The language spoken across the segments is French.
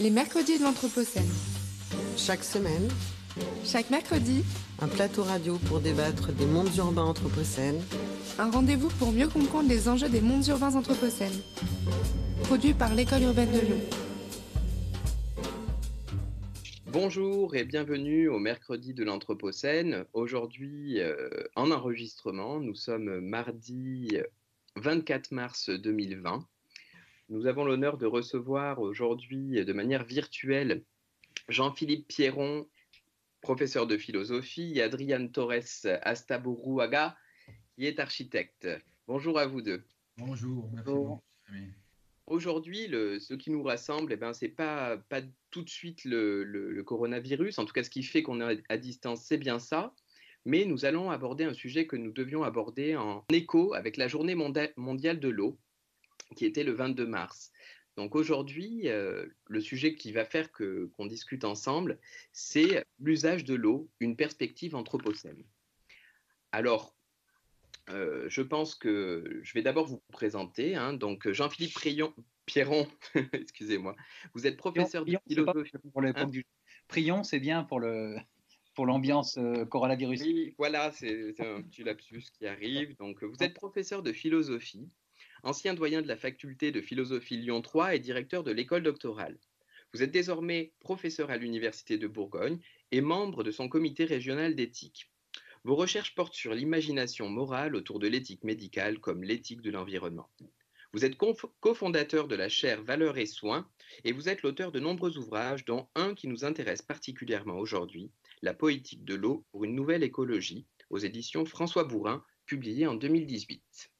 Les mercredis de l'Anthropocène. Chaque semaine, Chaque mercredi, un plateau radio pour débattre des mondes urbains anthropocènes, un rendez-vous pour mieux comprendre les enjeux des mondes urbains anthropocènes. Produit par l'École urbaine de Lyon. Bonjour et bienvenue au mercredi de l'Anthropocène. Aujourd'hui, euh, en enregistrement, nous sommes mardi 24 mars 2020. Nous avons l'honneur de recevoir aujourd'hui de manière virtuelle Jean-Philippe Pierron, professeur de philosophie, et Adriane Torres Astaburuaga, qui est architecte. Bonjour à vous deux. Bonjour, merci. Aujourd'hui, ce qui nous rassemble, eh ben, ce n'est pas, pas tout de suite le, le- le coronavirus. En tout cas, ce qui fait qu'on est à distance, c'est bien ça. Mais nous allons aborder un sujet que nous devions aborder en écho avec la journée mondiale de l'eau, qui était le 22 mars. Donc aujourd'hui, euh, le sujet qui va faire que- qu'on discute ensemble, c'est l'usage de l'eau, une perspective anthropocène. Alors, euh, je pense que je vais d'abord vous présenter. hein. donc, Jean-Philippe Prion- Pierron, excusez-moi, vous êtes professeur de philosophie. pour l'époque Hein du... Prions, c'est bien pour le pour l'ambiance euh, coronavirus. Oui, voilà, c'est c'est un petit lapsus qui arrive. Donc, vous êtes professeur de philosophie, ancien doyen de la faculté de philosophie Lyon 3 et directeur de l'école doctorale. Vous êtes désormais professeur à l'Université de Bourgogne et membre de son comité régional d'éthique. Vos recherches portent sur l'imagination morale autour de l'éthique médicale comme l'éthique de l'environnement. Vous êtes cofondateur de la chaire Valeurs et Soins et vous êtes l'auteur de nombreux ouvrages, dont un qui nous intéresse particulièrement aujourd'hui, La poétique de l'eau pour une nouvelle écologie, aux éditions François Bourrin, publié en 2018.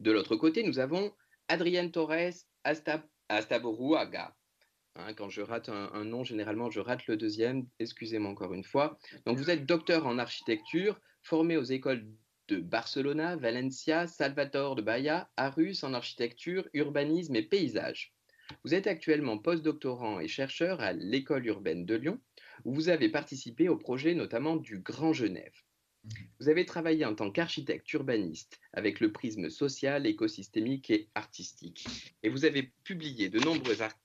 De l'autre côté, nous avons Adrienne Torres Asta- Astaburuaga. Hein, quand je rate un, un nom, généralement, je rate le deuxième. Excusez-moi encore une fois. Donc, vous êtes docteur en architecture, formé aux écoles de Barcelona, Valencia, Salvador de Bahia, Arus en architecture, urbanisme et paysage. Vous êtes actuellement postdoctorant et chercheur à l'école urbaine de Lyon, où vous avez participé au projet notamment du Grand Genève. Vous avez travaillé en tant qu'architecte urbaniste avec le prisme social, écosystémique et artistique. Et vous avez publié de nombreux ar-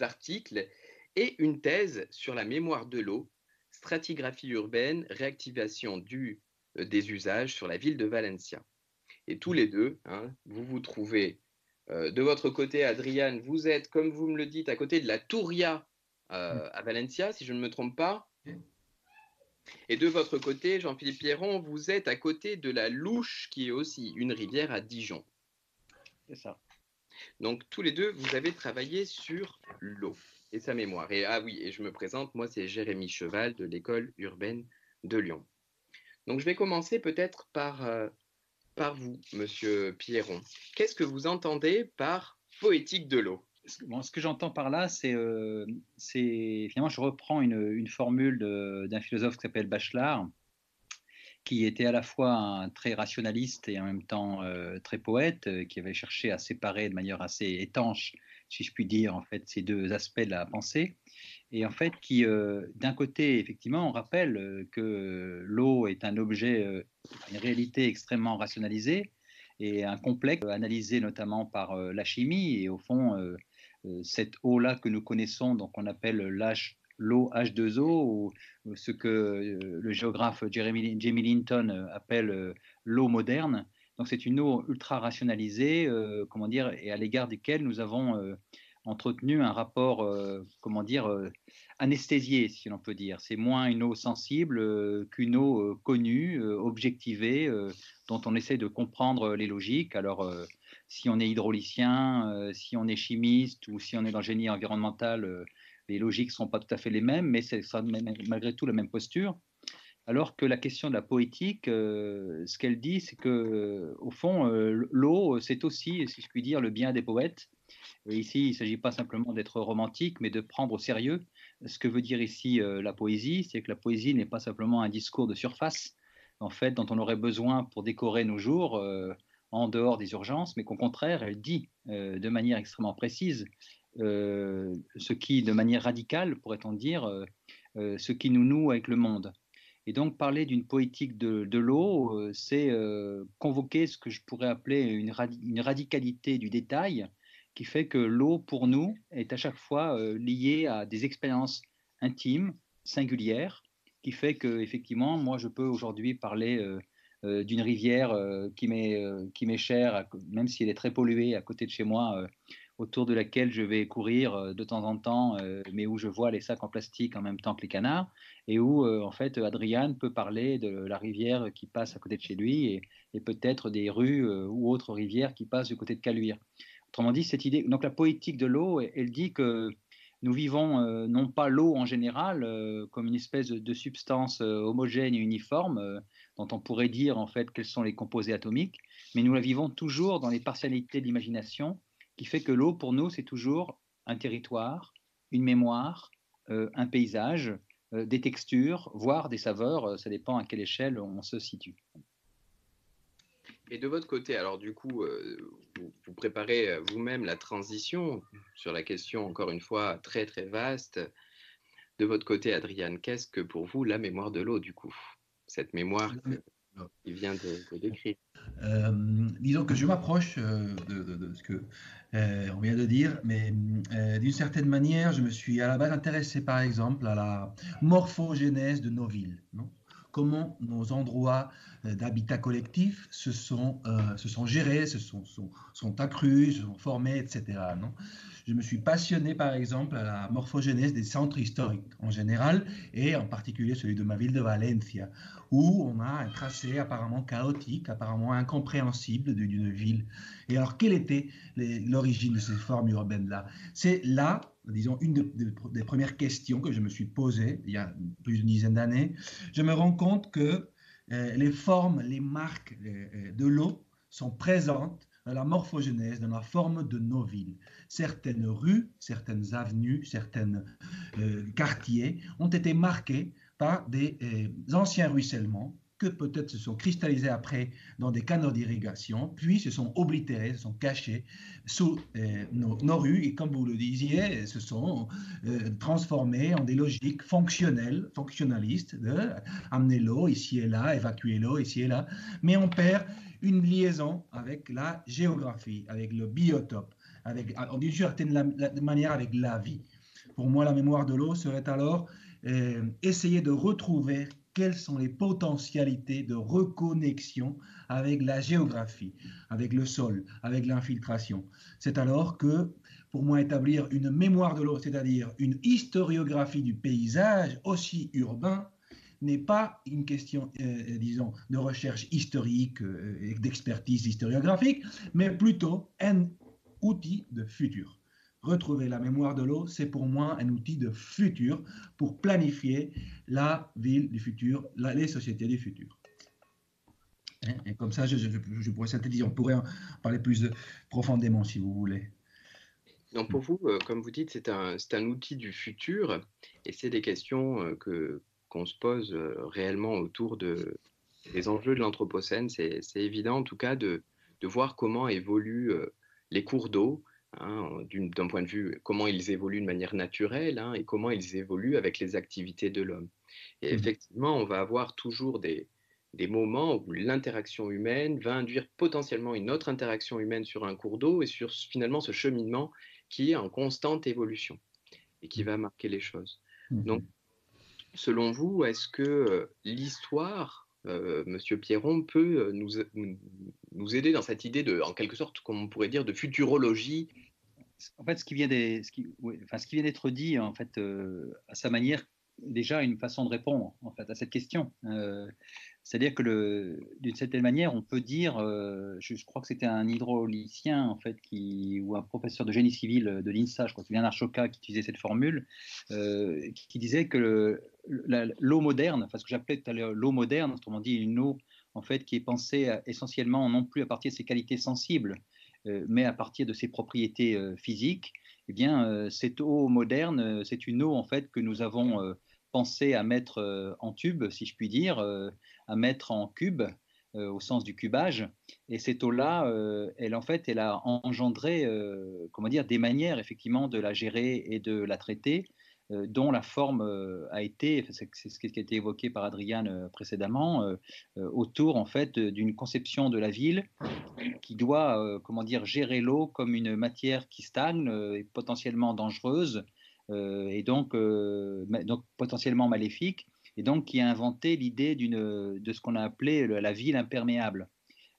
articles et une thèse sur la mémoire de l'eau, stratigraphie urbaine, réactivation du, euh, des usages sur la ville de Valencia. Et tous les deux, hein, vous vous trouvez euh, de votre côté, Adriane, vous êtes, comme vous me le dites, à côté de la Touria euh, à Valencia, si je ne me trompe pas. Et de votre côté, Jean-Philippe Pierron, vous êtes à côté de la Louche, qui est aussi une rivière à Dijon. C'est ça. Donc tous les deux, vous avez travaillé sur l'eau et sa mémoire. Et ah oui, et je me présente, moi c'est Jérémy Cheval de l'école urbaine de Lyon. Donc je vais commencer peut-être par, euh, par vous, monsieur Pierron. Qu'est-ce que vous entendez par poétique de l'eau? Ce que j'entends par là, c'est euh, finalement, je reprends une, formule d'un philosophe qui s'appelle Bachelard, qui était à la fois un très rationaliste et en même temps euh, très poète, euh, qui avait cherché à séparer de manière assez étanche, si je puis dire, en fait, ces deux aspects de la pensée. Et en fait, qui, euh, d'un côté, effectivement, on rappelle que l'eau est un objet, une réalité extrêmement rationalisée et un complexe analysé notamment par la chimie. Et au fond, cette eau-là que nous connaissons, donc on appelle l'eau H2O, ou ou ce que euh, le géographe Jeremy, Jamie Linton euh, appelle euh, l'eau moderne. Donc c'est une eau ultra rationalisée, euh, comment dire, et à l'égard desquelles nous avons euh, entretenu un rapport, euh, comment dire, euh, anesthésié, si l'on peut dire. C'est moins une eau sensible euh, qu'une eau euh, connue, euh, objectivée, euh, dont on essaie de comprendre les logiques. Alors, euh, si on est hydraulicien, euh, si on est chimiste ou si on est dans le génie environnemental, euh, les logiques ne sont pas tout à fait les mêmes, mais c'est malgré tout la même posture. Alors que la question de la poétique, euh, ce qu'elle dit, c'est que, au fond, l'eau, c'est aussi, si je puis dire, le bien des poètes. Ici, il ne s'agit pas simplement d'être romantique, mais de prendre au sérieux ce que veut dire ici la poésie. C'est que la poésie n'est pas simplement un discours de surface, en fait, dont on aurait besoin pour décorer nos jours en dehors des urgences, mais qu'au contraire, elle dit euh, de manière extrêmement précise euh, ce qui, de manière radicale, pourrait-on dire, euh, ce qui nous noue avec le monde. Et donc parler d'une poétique de, l'eau, c'est convoquer ce que je pourrais appeler une, une radicalité du détail qui fait que l'eau, pour nous, est à chaque fois liée à des expériences intimes, singulières, qui fait que, effectivement, moi, je peux aujourd'hui parler d'une rivière qui m'est chère, même si elle est très polluée à côté de chez moi, autour de laquelle je vais courir euh, de temps en temps, euh, mais où je vois les sacs en plastique en même temps que les canards, et où euh, en fait Adrian peut parler de la rivière qui passe à côté de chez lui et, peut-être des rues ou autres rivières qui passent du côté de Caluire. Autrement dit, cette idée, donc la poétique de l'eau, elle dit que nous vivons non pas l'eau en général comme une espèce de, substance homogène et uniforme dont on pourrait dire en fait quels sont les composés atomiques, mais nous la vivons toujours dans les partialités de l'imagination qui fait que l'eau, pour nous, c'est toujours un territoire, une mémoire, euh, un paysage, euh, des textures, voire des saveurs. Euh, ça dépend à quelle échelle on se situe. Et de votre côté, alors du coup, vous, préparez vous-même la transition sur la question, encore une fois, très très vaste. De votre côté, Adriane, qu'est-ce que pour vous la mémoire de l'eau, du coup? Cette mémoire qui vient de, décrire. disons que je m'approche de, de, ce que euh, on vient de dire, mais euh, d'une certaine manière, je me suis à la base intéressé par exemple à la morphogénèse de nos villes. Non? Comment nos endroits euh, d'habitat collectif se sont, se sont gérés, se sont, sont, sont, accrus, se sont formés, etc. Non? Je me suis passionné par exemple à la morphogénèse des centres historiques en général et en particulier celui de ma ville de Valencia, où on a un tracé apparemment chaotique, apparemment incompréhensible d'une ville. Et alors, quelle était l'origine de ces formes urbaines-là? C'est là, disons, une des premières questions que je me suis posée il y a plus d'une dizaine d'années. Je me rends compte que euh, les formes, les marques euh, euh, de l'eau sont présentes dans la morphogénèse, dans la forme de nos villes. Certaines rues, certaines avenues, certains quartiers ont été marqués par des euh, anciens ruissellements que peut-être se sont cristallisés après dans des canaux d'irrigation, puis se sont oblitérés, se sont cachés sous euh, nos, rues et comme vous le disiez, se sont euh, transformés en des logiques fonctionnelles, fonctionnalistes, de amener l'eau ici et là, évacuer l'eau ici et là, mais on perd une liaison avec la géographie, avec le biotope, avec, d'une certaine manière avec la vie. Pour moi, la mémoire de l'eau serait alors euh, essayer de retrouver quelles sont les potentialités de reconnexion avec la géographie, avec le sol, avec l'infiltration. C'est alors que, pour moi, établir une mémoire de l'eau, c'est-à-dire une historiographie du paysage aussi urbain, n'est pas une question, euh, disons, de recherche historique euh, et d'expertise historiographique, mais plutôt un outil de futur retrouver la mémoire de l'eau, c'est pour moi un outil de futur pour planifier la ville du futur, les sociétés du futur. Hein, et comme ça, je, pourrais synthétiser, on pourrait en parler plus profondément si vous voulez. Donc pour vous, euh, comme vous dites, c'est un, un, outil du futur et c'est des questions euh, que, qu'on se pose euh, réellement autour de, des enjeux de l'Anthropocène. C'est, évident en tout cas de, de voir comment évoluent les cours d'eau, Hein, d'un point de vue comment ils évoluent de manière naturelle hein, et comment ils évoluent avec les activités de l'homme. Et mmh. effectivement, on va avoir toujours des, des moments où l'interaction humaine va induire potentiellement une autre interaction humaine sur un cours d'eau et sur finalement ce cheminement qui est en constante évolution et qui mmh. va marquer les choses. Mmh Donc, selon vous, est-ce que euh, l'histoire, euh, Monsieur Pierron, peut euh, nous, nous aider dans cette idée de, en quelque sorte, comme on pourrait dire, de futurologie? En fait, ce qui vient d'être dit, en fait, euh, à sa manière, déjà une façon de répondre en fait à cette question. Euh, c'est-à-dire que d'une certaine manière, on peut dire, euh, je, crois que c'était un hydraulicien en fait qui ou un professeur de génie civil de l'INSA, je crois que c'est Choca qui utilisait cette formule, qui, disait que l'eau moderne, enfin ce que j'appelais tout à l'heure l'eau moderne, autrement dit une eau en fait, qui est pensée essentiellement non plus à partir de ses qualités sensibles, euh, mais à partir de ses propriétés euh, physiques, eh bien, euh, cette eau moderne, c'est une eau en fait que nous avons pensé à mettre en tube, si je puis dire, à mettre en cube, au sens du cubage. Et cette eau-là, elle en fait, elle a engendré, comment dire, des manières effectivement de la gérer et de la traiter dont la forme a été, c'est ce qui a été évoqué par Adriane précédemment, autour en fait d'une conception de la ville qui doit, comment dire, gérer l'eau comme une matière qui stagne et potentiellement dangereuse et donc, donc potentiellement maléfique, et donc qui a inventé l'idée de ce qu'on a appelé la ville imperméable.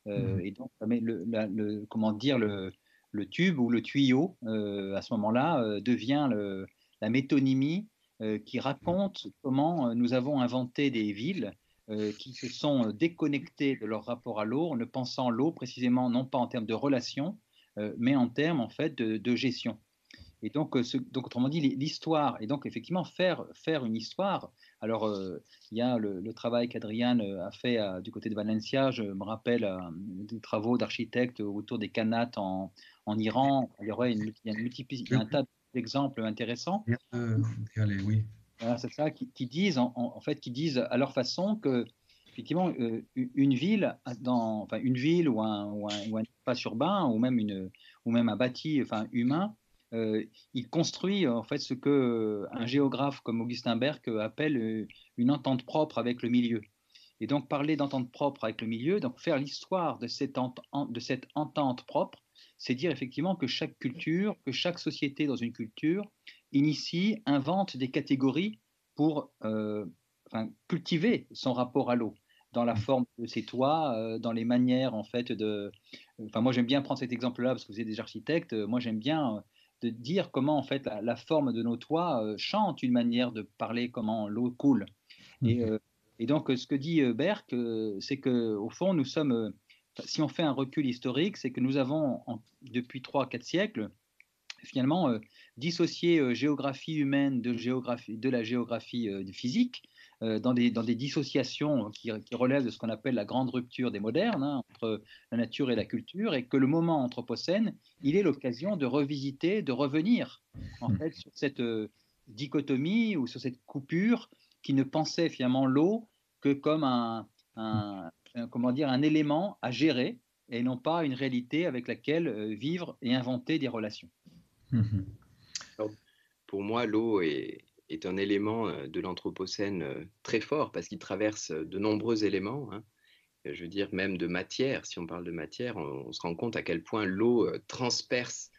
Mmh. Et donc, le, le, comment dire, le, le tube ou le tuyau, euh, à ce moment-là, euh, devient la métonymie euh, qui raconte comment nous avons inventé des villes qui se sont déconnectées de leur rapport à l'eau, en ne pensant l'eau précisément non pas en termes de relation, mais en termes en fait de, gestion. Et donc, donc, autrement dit, l'histoire, et donc effectivement faire, faire une histoire. Alors, il y a le, travail qu'Adriane a fait du côté de Valencia, je me rappelle des travaux d'architectes autour des canates en, en Iran, il y aurait une, il y a un tas d'exemples intéressants. Euh, oui. c'est ça, qui, disent en, fait, qui disent à leur façon que effectivement euh, une ville, dans, enfin une ville ou un, ou un, espace urbain ou même une ou même un bâti, enfin humain, euh, il construit en fait ce que un géographe comme Augustin Berg appelle une entente propre avec le milieu. Et donc parler d'entente propre avec le milieu, donc faire l'histoire de cette, de cette entente propre, c'est dire effectivement que chaque culture, que chaque société dans une culture initie, invente des catégories pour euh, cultiver son rapport à l'eau dans la forme de ses toits, euh, dans les manières en fait de. Enfin, moi j'aime bien prendre cet exemple-là parce que vous êtes des architectes. Moi j'aime bien euh, de dire comment en fait la, forme de nos toits chante une manière de parler comment l'eau coule. Et, mmh. et, donc ce que dit Berck, c'est que au fond nous sommes si on fait un recul historique, c'est que nous avons, depuis 3-4 siècles, finalement, euh, dissocié euh, géographie humaine de, géographie, de la géographie euh, physique, dans des, dans, des, dissociations qui, relèvent de ce qu'on appelle la grande rupture des modernes, hein, entre la nature et la culture, et que le moment anthropocène, il est l'occasion de revisiter, de revenir, en mmh. fait, sur cette dichotomie ou sur cette coupure qui ne pensait finalement l'eau que comme un, un, comment dire, un élément à gérer et non pas une réalité avec laquelle euh, vivre et inventer des relations. Mhm. pour moi, l'eau est, est, un élément euh, de l'Anthropocène euh, très fort parce qu'il traverse de nombreux éléments. Hein. Je veux dire, même de matière. Si on parle de matière, on, se rend compte à quel point l'eau transperce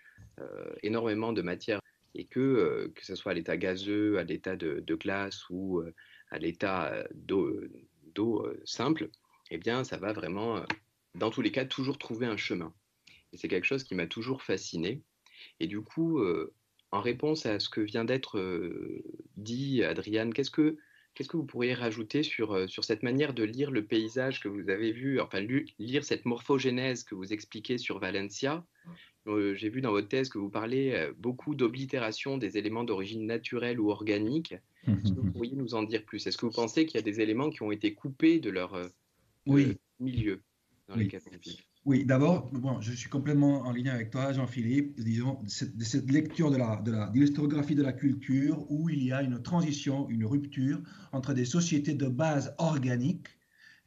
énormément de matière et que, que ce soit à l'état gazeux, à l'état de, glace ou à l'état d'eau simple, eh bien, ça va vraiment, euh, dans tous les cas, toujours trouver un chemin. Et c'est quelque chose qui m'a toujours fasciné. Et du coup, euh, en réponse à ce que vient d'être euh, dit, Adriane, qu'est-ce que, qu'est-ce que vous pourriez rajouter sur, sur cette manière de lire le paysage que vous avez vu, enfin lire cette morphogénèse que vous expliquez sur Valencia? J'ai vu dans votre thèse que vous parlez beaucoup d'oblitération des éléments d'origine naturelle ou organique. Est-ce que vous pourriez nous en dire plus? Est-ce que vous pensez qu'il y a des éléments qui ont été coupés de leur oui. milieu dans oui. lesquels Oui, d'abord, bon, je suis complètement en lien avec toi, Jean-Philippe, disons, de cette, lecture de la, de, la, de de la culture où il y a une transition, une rupture entre des sociétés de base organique,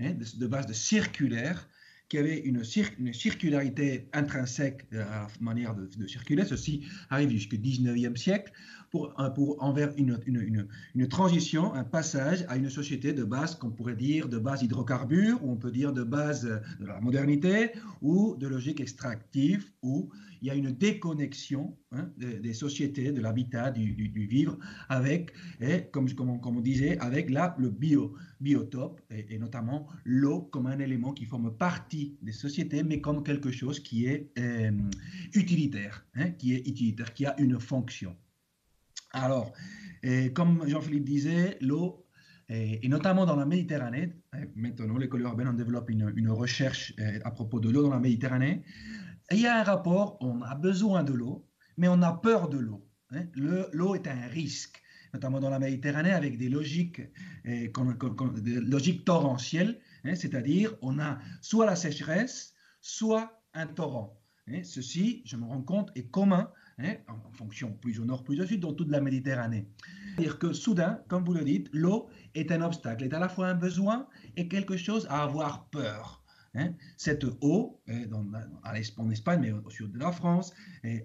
hein, de, de, base de circulaire, qui avaient une, une, circularité intrinsèque à la manière de, circuler. Ceci arrive jusqu'au 19e siècle, pour, pour envers une, une, une, transition, un passage à une société de base qu'on pourrait dire de base hydrocarbures, ou on peut dire de base de la modernité, ou de logique extractive, où il y a une déconnexion hein, des, sociétés, de l'habitat, du, vivre, avec, comme, on disait, avec la, le bio, biotope, et, notamment l'eau comme un élément qui forme partie des sociétés, mais comme quelque chose qui est euh, utilitaire, hein, qui est utilitaire, qui a une fonction. Alors, comme Jean-Philippe disait, l'eau, et, notamment dans la Méditerranée, hein, maintenant l'école urbaine en développe une, recherche euh, à propos de l'eau dans la Méditerranée, il y a un rapport, on a besoin de l'eau, mais on a peur de l'eau. Hein. L'eau est un risque, notamment dans la Méditerranée, avec des logiques, euh, des logiques torrentielles, hein, c'est-à-dire on a soit la sécheresse, soit un torrent. Ceci, je me rends compte, est commun Hein, en fonction plus au nord, plus au sud, dans toute la Méditerranée. C'est-à-dire que soudain, comme vous le dites, l'eau est un obstacle, est à la fois un besoin et quelque chose à avoir peur. Hein. Cette eau, en Espagne, mais au sud de la France,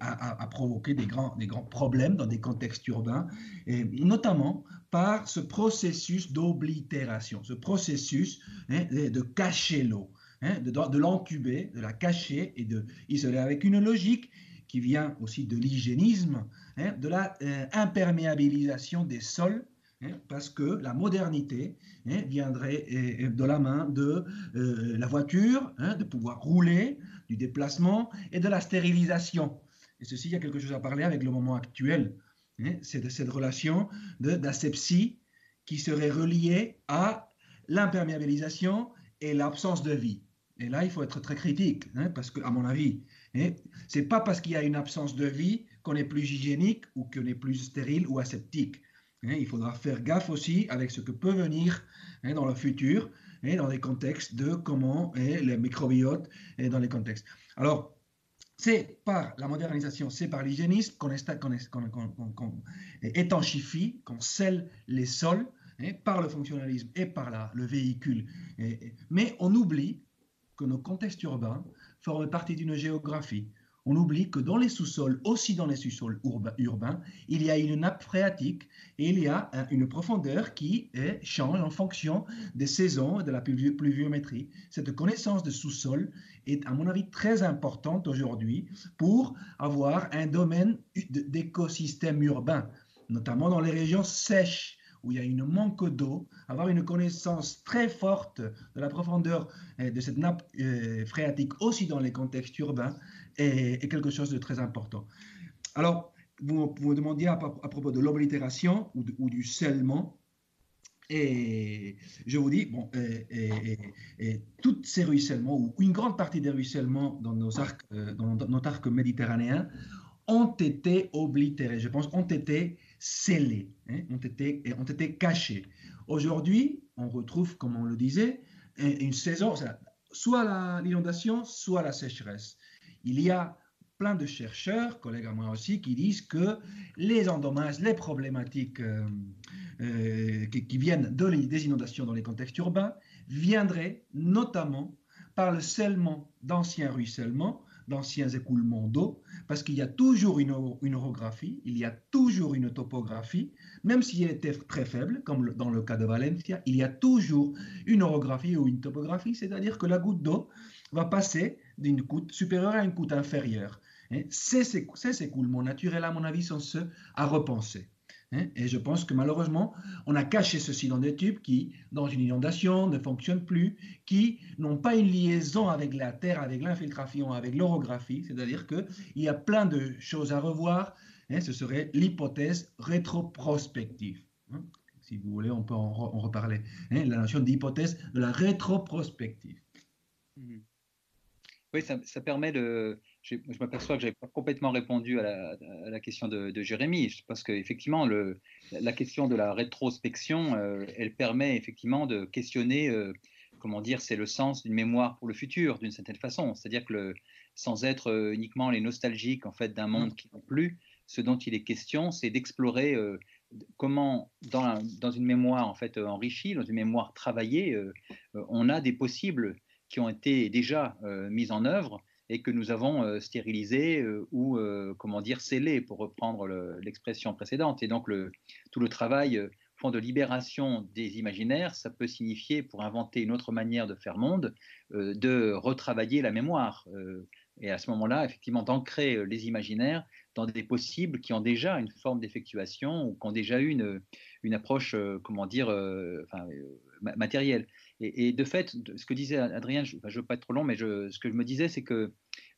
a, provoqué des grands, problèmes dans des contextes urbains, notamment par ce processus d'oblitération, ce processus hein, de cacher l'eau, hein, de, de l'entuber, de la cacher et de isoler avec une logique qui vient aussi de l'hygiénisme, de la euh, imperméabilisation des sols Hein, parce que la modernité hein, viendrait de la main de euh, la voiture, hein, de pouvoir rouler, du déplacement et de la stérilisation. Et ceci, il y a quelque chose à parler avec le moment actuel. C'est de cette relation d'asepsie qui serait reliée à l'imperméabilisation et l'absence de vie. Et là, il faut être très critique, parce que, à mon avis, c'est pas parce qu'il y a une absence de vie qu'on est plus hygiénique ou qu'on est plus stérile ou aseptique. Hein, il faudra faire gaffe aussi avec ce que peut venir hein, dans le futur hein, dans des contextes de comment est le microbiote dans les contextes. Alors, c'est par la modernisation, c'est par l'hygiénisme qu'on étanchifie, qu'on scelle les sols par le fonctionnalisme et par le véhicule. mais on oublie que nos contextes urbains forment partie d'une géographie on oublie que dans les sous-sols, aussi dans les sous-sols urbains, il y a une nappe phréatique et il y a une profondeur qui change en fonction des saisons et de la pluviométrie. Cette connaissance de sous-sol est, à mon avis, très importante aujourd'hui pour avoir un domaine d'écosystème urbain, notamment dans les régions sèches où il y a une manque d'eau, avoir une connaissance très forte de la profondeur de cette nappe euh, phréatique aussi dans les contextes urbains, est, quelque chose de très important. Alors, vous, vous me demandiez à, propos de l'oblitération ou, du scellement. Et je vous dis, bon, tous ces ruissellements, ou une grande partie des ruissellements dans nos arcs, euh, dans notre arc méditerranéen, ont été oblitérés, je pense, ont été scellés, hein, ont, été, ont été cachés. Aujourd'hui, on retrouve, comme on le disait, une saison, soit l'inondation, soit la sécheresse. Il y a plein de chercheurs, collègues à moi aussi, qui disent que les endommages, les problématiques euh, euh, qui, viennent de, des inondations dans les contextes urbains viendraient notamment par le scellement d'anciens ruissellements, d'anciens écoulements d'eau, parce qu'il y a toujours une, une, orographie, il y a toujours une topographie, même si elle était très faible, comme dans le cas de Valencia, il y a toujours une orographie ou une topographie, c'est-à-dire que la goutte d'eau va passer d'une coûte supérieure à une coûte inférieure. Hein. Ces, écoulements naturels, à mon avis, sont ceux à repenser. Hein. Et je pense que malheureusement, on a caché ceci dans des tubes qui, dans une inondation, ne fonctionnent plus, qui n'ont pas une liaison avec la terre, avec l'infiltration, avec l'orographie. C'est-à-dire qu'il y a plein de choses à revoir. Hein. Ce serait l'hypothèse rétroprospective. Si vous voulez, on peut en, reparler. La notion d'hypothèse de la rétroprospective. Mmh. Oui, ça, permet de. Je, m'aperçois que je n'avais pas complètement répondu à la, question de, Jérémy, parce qu'effectivement, la question de la rétrospection, euh, elle permet effectivement de questionner, euh, comment dire, c'est le sens d'une mémoire pour le futur, d'une certaine façon. C'est-à-dire que sans être euh, uniquement les nostalgiques en fait d'un monde qui n'a plus, ce dont il est question, c'est d'explorer comment, dans, dans, une mémoire en fait enrichie, dans une mémoire travaillée, on a des possibles qui ont été déjà euh, mises en œuvre et que nous avons euh, stérilisées euh, ou, comment dire, scellées, pour reprendre l'expression précédente. Et donc, tout le travail de libération des imaginaires, ça peut signifier, pour inventer une autre manière de faire monde, de retravailler la mémoire. et à ce moment-là, effectivement, d'ancrer les imaginaires dans des possibles qui ont déjà une forme d'effectuation ou qui ont déjà eu une, une approche, comment dire, matérielle. Et, de fait, ce que disait Adrien, je ne veux pas être trop long, mais ce que je me disais, c'est que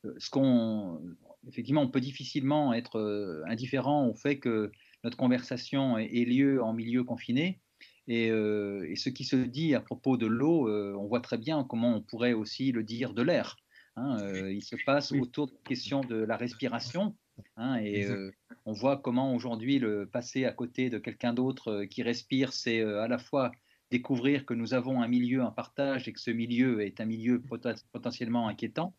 euh, ce qu'on, effectivement, on peut difficilement être euh, indifférent au fait que notre conversation ait lieu en milieu confiné. Et, euh, ce qui se dit à propos de l'eau, on voit très bien comment on pourrait aussi le dire de l'air. Hein, il se passe autour de la question de la respiration. Hein, et on voit comment aujourd'hui le passer à côté de quelqu'un d'autre qui respire, c'est à la fois découvrir que nous avons un milieu en partage et que ce milieu est un milieu potentiellement inquiétant,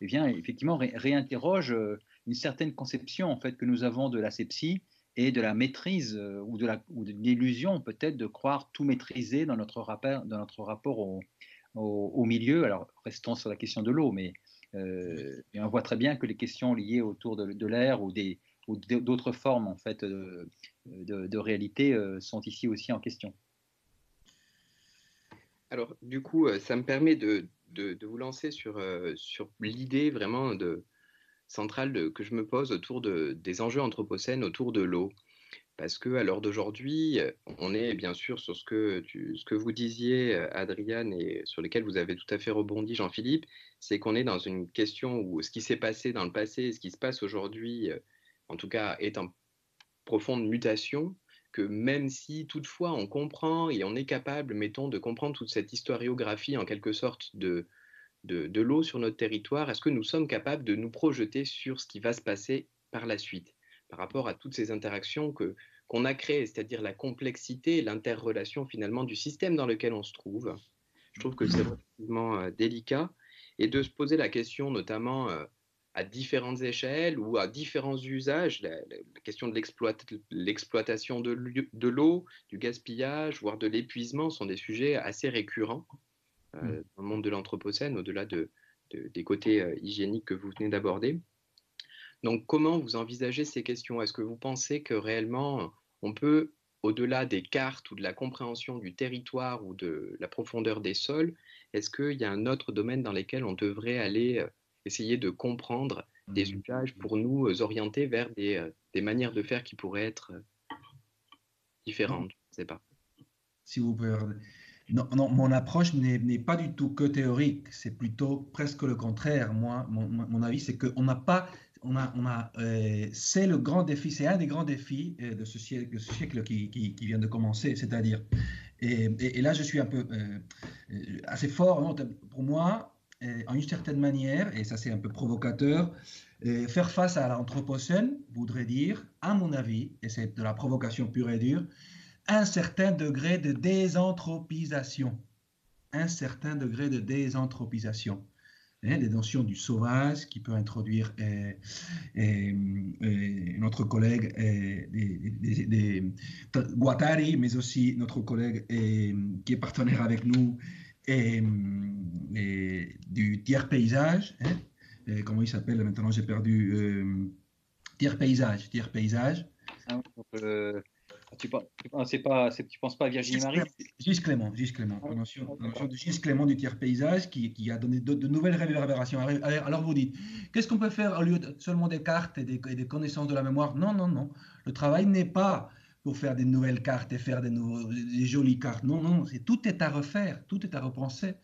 eh bien, effectivement, réinterroge euh, une certaine conception en fait que nous avons de l'asepsie et de la maîtrise ou de l'illusion peut-être de croire tout maîtriser dans notre rapport, au, milieu. Alors, restons sur la question de l'eau, mais euh, on voit très bien que les questions liées autour de, l'air ou d'autres formes en fait de, réalité euh, sont ici aussi en question. Alors, du coup, euh, ça me permet de, vous lancer sur, sur l'idée vraiment de, centrale que je me pose autour de, des enjeux anthropocènes autour de l'eau. Parce que à l'heure d'aujourd'hui, on est bien sûr sur ce que, ce que vous disiez, Adriane, et sur lequel vous avez tout à fait rebondi, Jean-Philippe, c'est qu'on est dans une question où ce qui s'est passé dans le passé et ce qui se passe aujourd'hui, en tout cas, est en profonde mutation, que même si toutefois on comprend et on est capable, mettons, de comprendre toute cette historiographie en quelque sorte de, de, de l'eau sur notre territoire, est-ce que nous sommes capables de nous projeter sur ce qui va se passer par la suite? Par rapport à toutes ces interactions que qu'on a créées, c'est-à-dire la complexité l'interrelation finalement du système dans lequel on se trouve. Je trouve que c'est relativement euh, délicat. Et de se poser la question notamment euh, à différentes échelles ou à différents usages, la, question de l'exploitation de l'eau, du gaspillage, voire de l'épuisement sont des sujets assez récurrents euh, mmh. dans le monde de l'Anthropocène, au-delà de, des côtés hygiéniques que vous venez d'aborder. Donc, comment vous envisagez ces questions? Est-ce que vous pensez que réellement, on peut, au-delà des cartes ou de la compréhension du territoire ou de la profondeur des sols, est-ce qu'il y a un autre domaine dans lequel on devrait aller euh, essayer de comprendre des mmh. usages pour nous euh, orienter vers des, euh, des manières de faire qui pourraient être différentes Je sais pas. Si vous pouvez. Non, non, mon approche n'est pas du tout que théorique, c'est plutôt presque le contraire. Moi, mon, mon avis, c'est qu'on n'a pas on a, on a, euh, c'est le grand défi, c'est un des grands défis euh, de ce siècle, ce siècle qui, qui, vient de commencer, c'est-à-dire, et, et, là je suis un peu euh, assez fort, hein, pour moi, en une certaine manière, et ça c'est un peu provocateur, faire face à l'anthropocène voudrait dire, à mon avis, et c'est de la provocation pure et dure, un certain degré de désanthropisation. Un certain degré de désanthropisation. Hein, des notions du sauvage qui peut introduire notre collègue Guattari, mais aussi notre collègue qui est partenaire avec nous et, du tiers paysage. Hein, comment il s'appelle maintenant J'ai perdu. Euh, tiers paysage. Tiers paysage. Ah, euh, tu pas, tu penses pas à Virginie Marie? Gilles Clément, Gilles Clément, la notion, de Gilles Clément du tiers paysage qui, qui a donné de, nouvelles réverbérations. Alors vous dites, qu'est-ce qu'on peut faire au lieu de seulement des cartes et des, des, connaissances de la mémoire? Non, non, non. Le travail n'est pas faire des nouvelles cartes et faire des, jolies cartes. Non, non, tout est à refaire, tout est à repenser.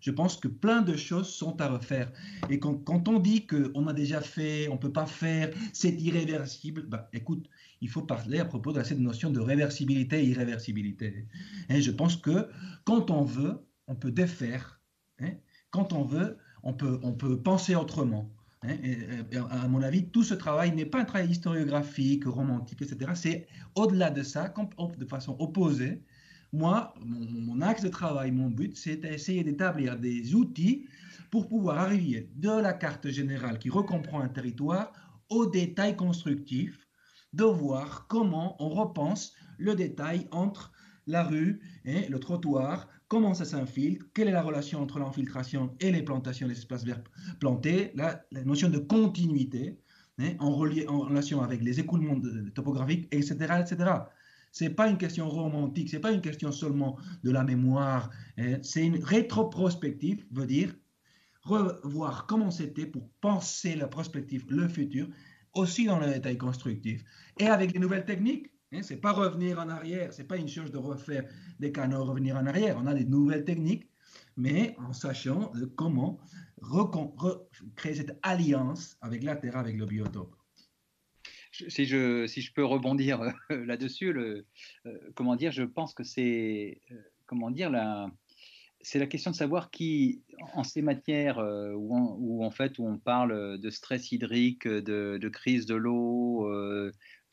Je pense que plein de choses sont à refaire. Et quand, quand on dit qu'on a déjà fait, on ne peut pas faire, c'est irréversible, bah, écoute, il faut parler à propos de cette notion de réversibilité et irréversibilité. Et je pense que quand on veut, on peut défaire. Hein. Quand on veut, on peut, on peut penser autrement. Hein. à mon avis, tout ce travail n'est pas un travail historiographique, romantique, etc. C'est au-delà de ça, de façon opposée. Moi, mon, axe de travail, mon but, c'est d'essayer d'établir des outils pour pouvoir arriver de la carte générale qui recomprend un territoire aux détails constructifs de voir comment on repense le détail entre la rue et le trottoir, comment ça s'infiltre, quelle est la relation entre l'infiltration et les plantations des espaces verts plantés, la, notion de continuité hein, en, relation avec les écoulements topographiques, etc. etc. Ce n'est pas une question romantique, ce n'est pas une question seulement de la mémoire, hein. c'est une rétroprospective, veut dire revoir comment c'était pour penser la prospective, le futur, aussi dans le détail constructif. Et avec les nouvelles techniques, hein, c'est pas revenir en arrière, c'est pas une chose de refaire des canaux, revenir en arrière. On a des nouvelles techniques, mais en sachant comment créer cette alliance avec la terre, avec le biotope. Si je, si je peux rebondir euh, là-dessus, euh, comment dire, je pense que c'est, euh, la, la question de savoir qui, en ces matières où, en, fait où on parle de stress hydrique, de, crise de l'eau,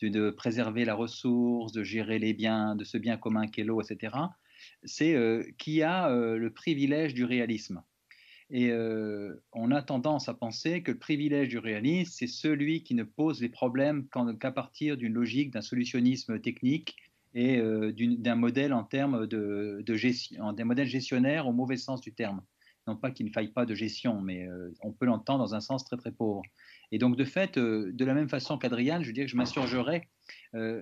euh, de, préserver la ressource, de gérer les biens, de ce bien commun qu'est l'eau, etc. C'est euh, qui a le privilège du réalisme. Et euh, on a tendance à penser que le privilège du réalisme, c'est celui qui ne pose les problèmes qu'à partir d'une logique, d'un solutionnisme technique et euh, d'un modèle en termes de, gestion, d'un modèle gestionnaire au mauvais sens du terme. Non pas qu'il ne faille pas de gestion, mais euh, on peut l'entendre dans un sens très très pauvre. Et donc de fait, de la même façon qu'Adriane, je dirais que je m'insurgerais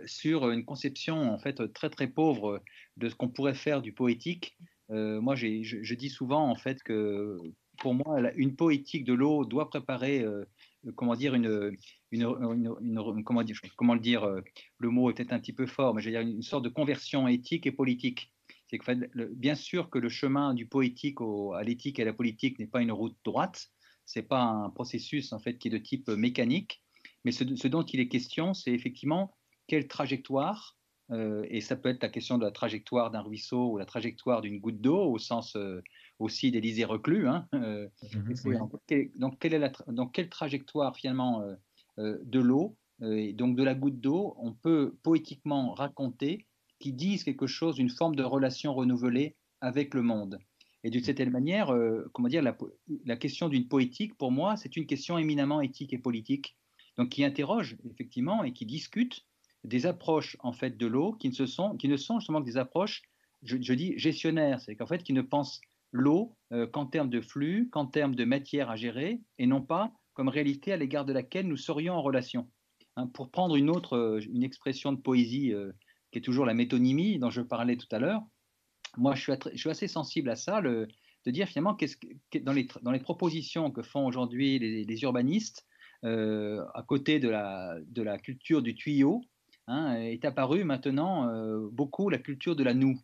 sur une conception en fait très très pauvre de ce qu'on pourrait faire du poétique euh, moi, je, dis souvent en fait que pour moi, une poétique de l'eau doit préparer, euh, comment dire, une, une, comment dire, comment le dire, euh, le mot est peut-être un petit peu fort, mais je veux dire une sorte de conversion éthique et politique. C'est que bien sûr que le chemin du poétique à l'éthique et à la politique n'est pas une route droite, c'est pas un processus en fait qui est de type mécanique, mais ce, ce dont il est question, c'est effectivement quelle trajectoire euh, et ça peut être la question de la trajectoire d'un ruisseau ou la trajectoire d'une goutte d'eau, au sens euh, aussi d'Élysée reclus. Hein, euh, mhm, donc, quelle est la donc, quelle trajectoire finalement de l'eau et donc de la goutte d'eau, on peut poétiquement raconter qui disent quelque chose, une forme de relation renouvelée avec le monde. Et de cette manière, comment dire, la, la question d'une poétique, pour moi, c'est une question éminemment éthique et politique, donc qui interroge effectivement et qui discute des approches en fait de l'eau qui ne, sont, qui ne sont justement que des approches, je, dis gestionnaires, c'est qu'en fait qui ne pensent l'eau euh, qu'en termes de flux, qu'en termes de matière à gérer, et non pas comme réalité à l'égard de laquelle nous serions en relation. Hein, pour prendre une autre, euh, une expression de poésie euh, qui est toujours la métonymie dont je parlais tout à l'heure, moi je suis, assez sensible à ça, de dire finalement qu'est-ce que, dans, les, propositions que font aujourd'hui les, urbanistes, à côté de la, la culture du tuyau, Hein, est apparue maintenant euh, beaucoup la culture de la noue.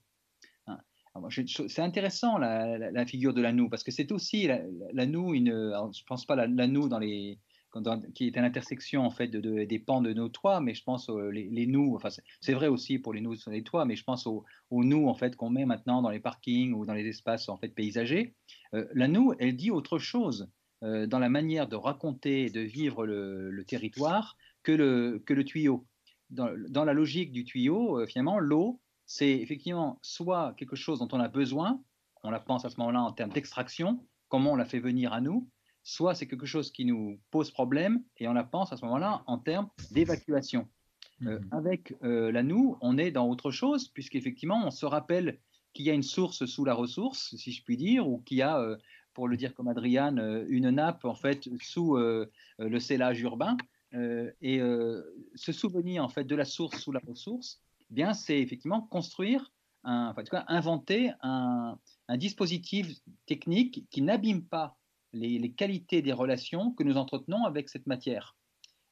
Hein. C'est intéressant la, figure de la noue parce que c'est aussi la, noue, une, je ne pense pas la, la noue dans les, qui est à l'intersection en fait de, des pans de nos toits, mais je pense aux les, nous. Enfin, c'est vrai aussi pour les nous sur les toits, mais je pense aux, aux nous en fait qu'on met maintenant dans les parkings ou dans les espaces en fait paysagers. Euh, la noue, elle dit autre chose euh, dans la manière de raconter et de vivre le, le territoire que le, que le tuyau dans, la logique du tuyau, euh, finalement, l'eau, c'est effectivement soit quelque chose dont on a besoin, on la pense à ce moment-là en termes d'extraction, comment on la fait venir à nous, soit c'est quelque chose qui nous pose problème et on la pense à ce moment-là en termes d'évacuation. Euh, mhm. avec euh, la nous, on est dans autre chose, puisqu'effectivement, on se rappelle qu'il y a une source sous la ressource, si je puis dire, ou qu'il y a, pour le dire comme Adriane, une nappe en fait sous le scellage urbain. Euh, et euh, se souvenir en fait de la source sous la ressource, eh bien c'est effectivement construire, un, enfin, en tout cas, inventer un, dispositif technique qui n'abîme pas les, qualités des relations que nous entretenons avec cette matière.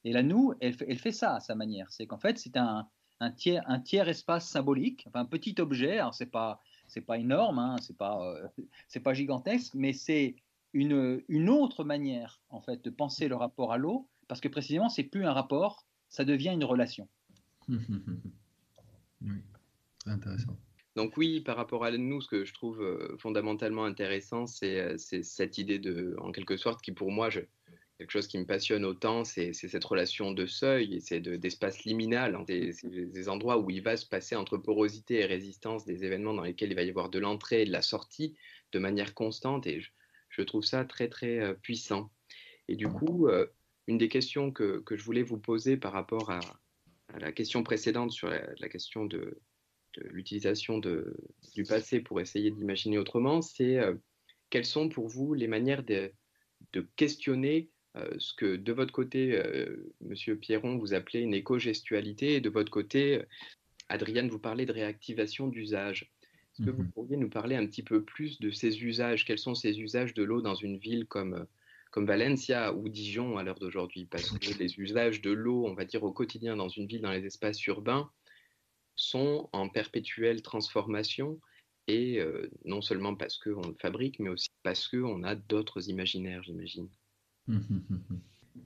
Et là, nous, elle, fait ça à sa manière. C'est qu'en fait, c'est un, tiers, espace symbolique, un petit objet. Alors, c'est pas pas énorme, hein, c'est pas euh, pas gigantesque, mais c'est une, une autre manière en fait de penser le rapport à l'eau parce que précisément, c'est plus un rapport, ça devient une relation. oui, c'est intéressant. Donc oui, par rapport à nous, ce que je trouve fondamentalement intéressant, c'est cette idée de, en quelque sorte, qui pour moi, quelque chose qui me passionne autant, c'est cette relation de seuil et c'est d'espace liminal, hein, des, endroits où il va se passer entre porosité et résistance, des événements dans lesquels il va y avoir de l'entrée et de la sortie de manière constante. Et je, trouve ça très très puissant. Et du coup, une des questions que, que, je voulais vous poser par rapport à, la question précédente sur la, question de, l'utilisation du passé pour essayer d'imaginer autrement, c'est euh, quelles sont pour vous les manières de, de questionner euh, ce que de votre côté, euh, Monsieur Pierron, vous appelez une éco-gestualité, et de votre côté, Adrienne, vous parlez de réactivation d'usage. Est-ce que vous mhm. pourriez nous parler un petit peu plus de ces usages? Quels sont ces usages de l'eau dans une ville comme, comme Valencia ou Dijon à l'heure d'aujourd'hui, parce que les usages de l'eau, on va dire au quotidien dans une ville, dans les espaces urbains, sont en perpétuelle transformation, et euh, non seulement parce qu'on le fabrique, mais aussi parce qu'on a d'autres imaginaires, j'imagine.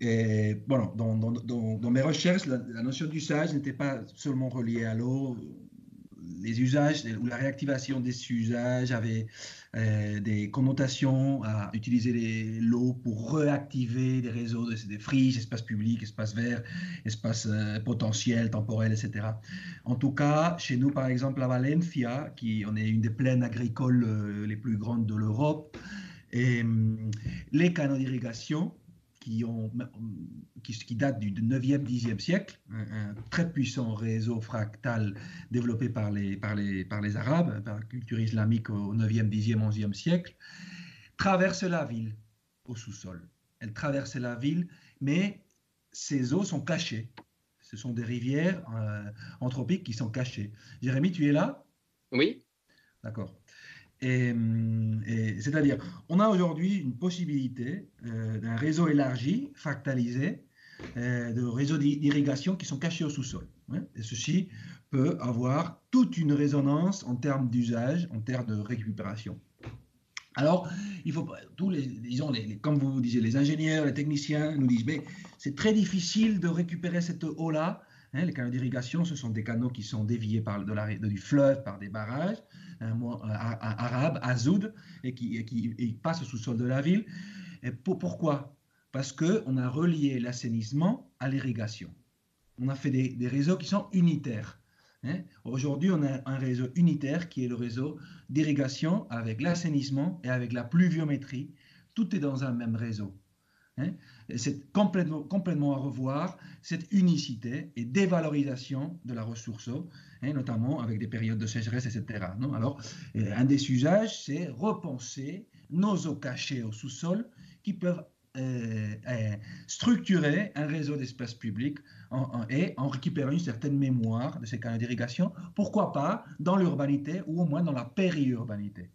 Et bon, dans, dans, mes recherches, la, la notion d'usage n'était pas seulement reliée à l'eau, les usages ou la réactivation des usages avait euh, des connotations à utiliser l'eau pour réactiver des réseaux, des friches, espaces publics, espaces verts, espaces euh, potentiels, temporels, etc. En tout cas, chez nous, par exemple, à Valencia, qui on est une des plaines agricoles euh, les plus grandes de l'Europe, et hum, les canaux d'irrigation qui, ont, qui, qui datent du 9e, 10e siècle, un, très puissant réseau fractal développé par les, par les, par les Arabes, par la culture islamique au 9e, 10e, 11e siècle, traverse la ville au sous-sol. Elle traverse la ville, mais ces eaux sont cachées. Ce sont des rivières euh, anthropiques qui sont cachées. Jérémy, tu es là? Oui. D'accord. Et, c'est-à-dire, on a aujourd'hui une possibilité euh, d'un réseau élargi, fractalisé, euh, de réseaux d'irrigation qui sont cachés au sous-sol. Hein. et ceci peut avoir toute une résonance en termes d'usage, en termes de récupération. Alors, il faut tous disons, comme vous disiez, les ingénieurs, les techniciens nous disent, mais c'est très difficile de récupérer cette eau-là. Hein, les canaux d'irrigation, ce sont des canaux qui sont déviés par de la, du fleuve par des barrages un mot arabe, Azoud, et qui, passe sous sol de la ville. Et pourquoi? Parce qu'on a relié l'assainissement à l'irrigation. On a fait des, réseaux qui sont unitaires. Hein. Aujourd'hui, on a un réseau unitaire qui est le réseau d'irrigation avec l'assainissement et avec la pluviométrie. Tout est dans un même réseau. Hein. C'est complètement, à revoir cette unicité et dévalorisation de la ressource hein, notamment avec des périodes de sécheresse, etc. Alors, euh, un des usages, c'est repenser nos eaux cachées au sous-sol qui peuvent euh, euh, structurer un réseau d'espaces publics et en récupérer une certaine mémoire de ces canaux d'irrigation, pourquoi pas dans l'urbanité ou au moins dans la périurbanité,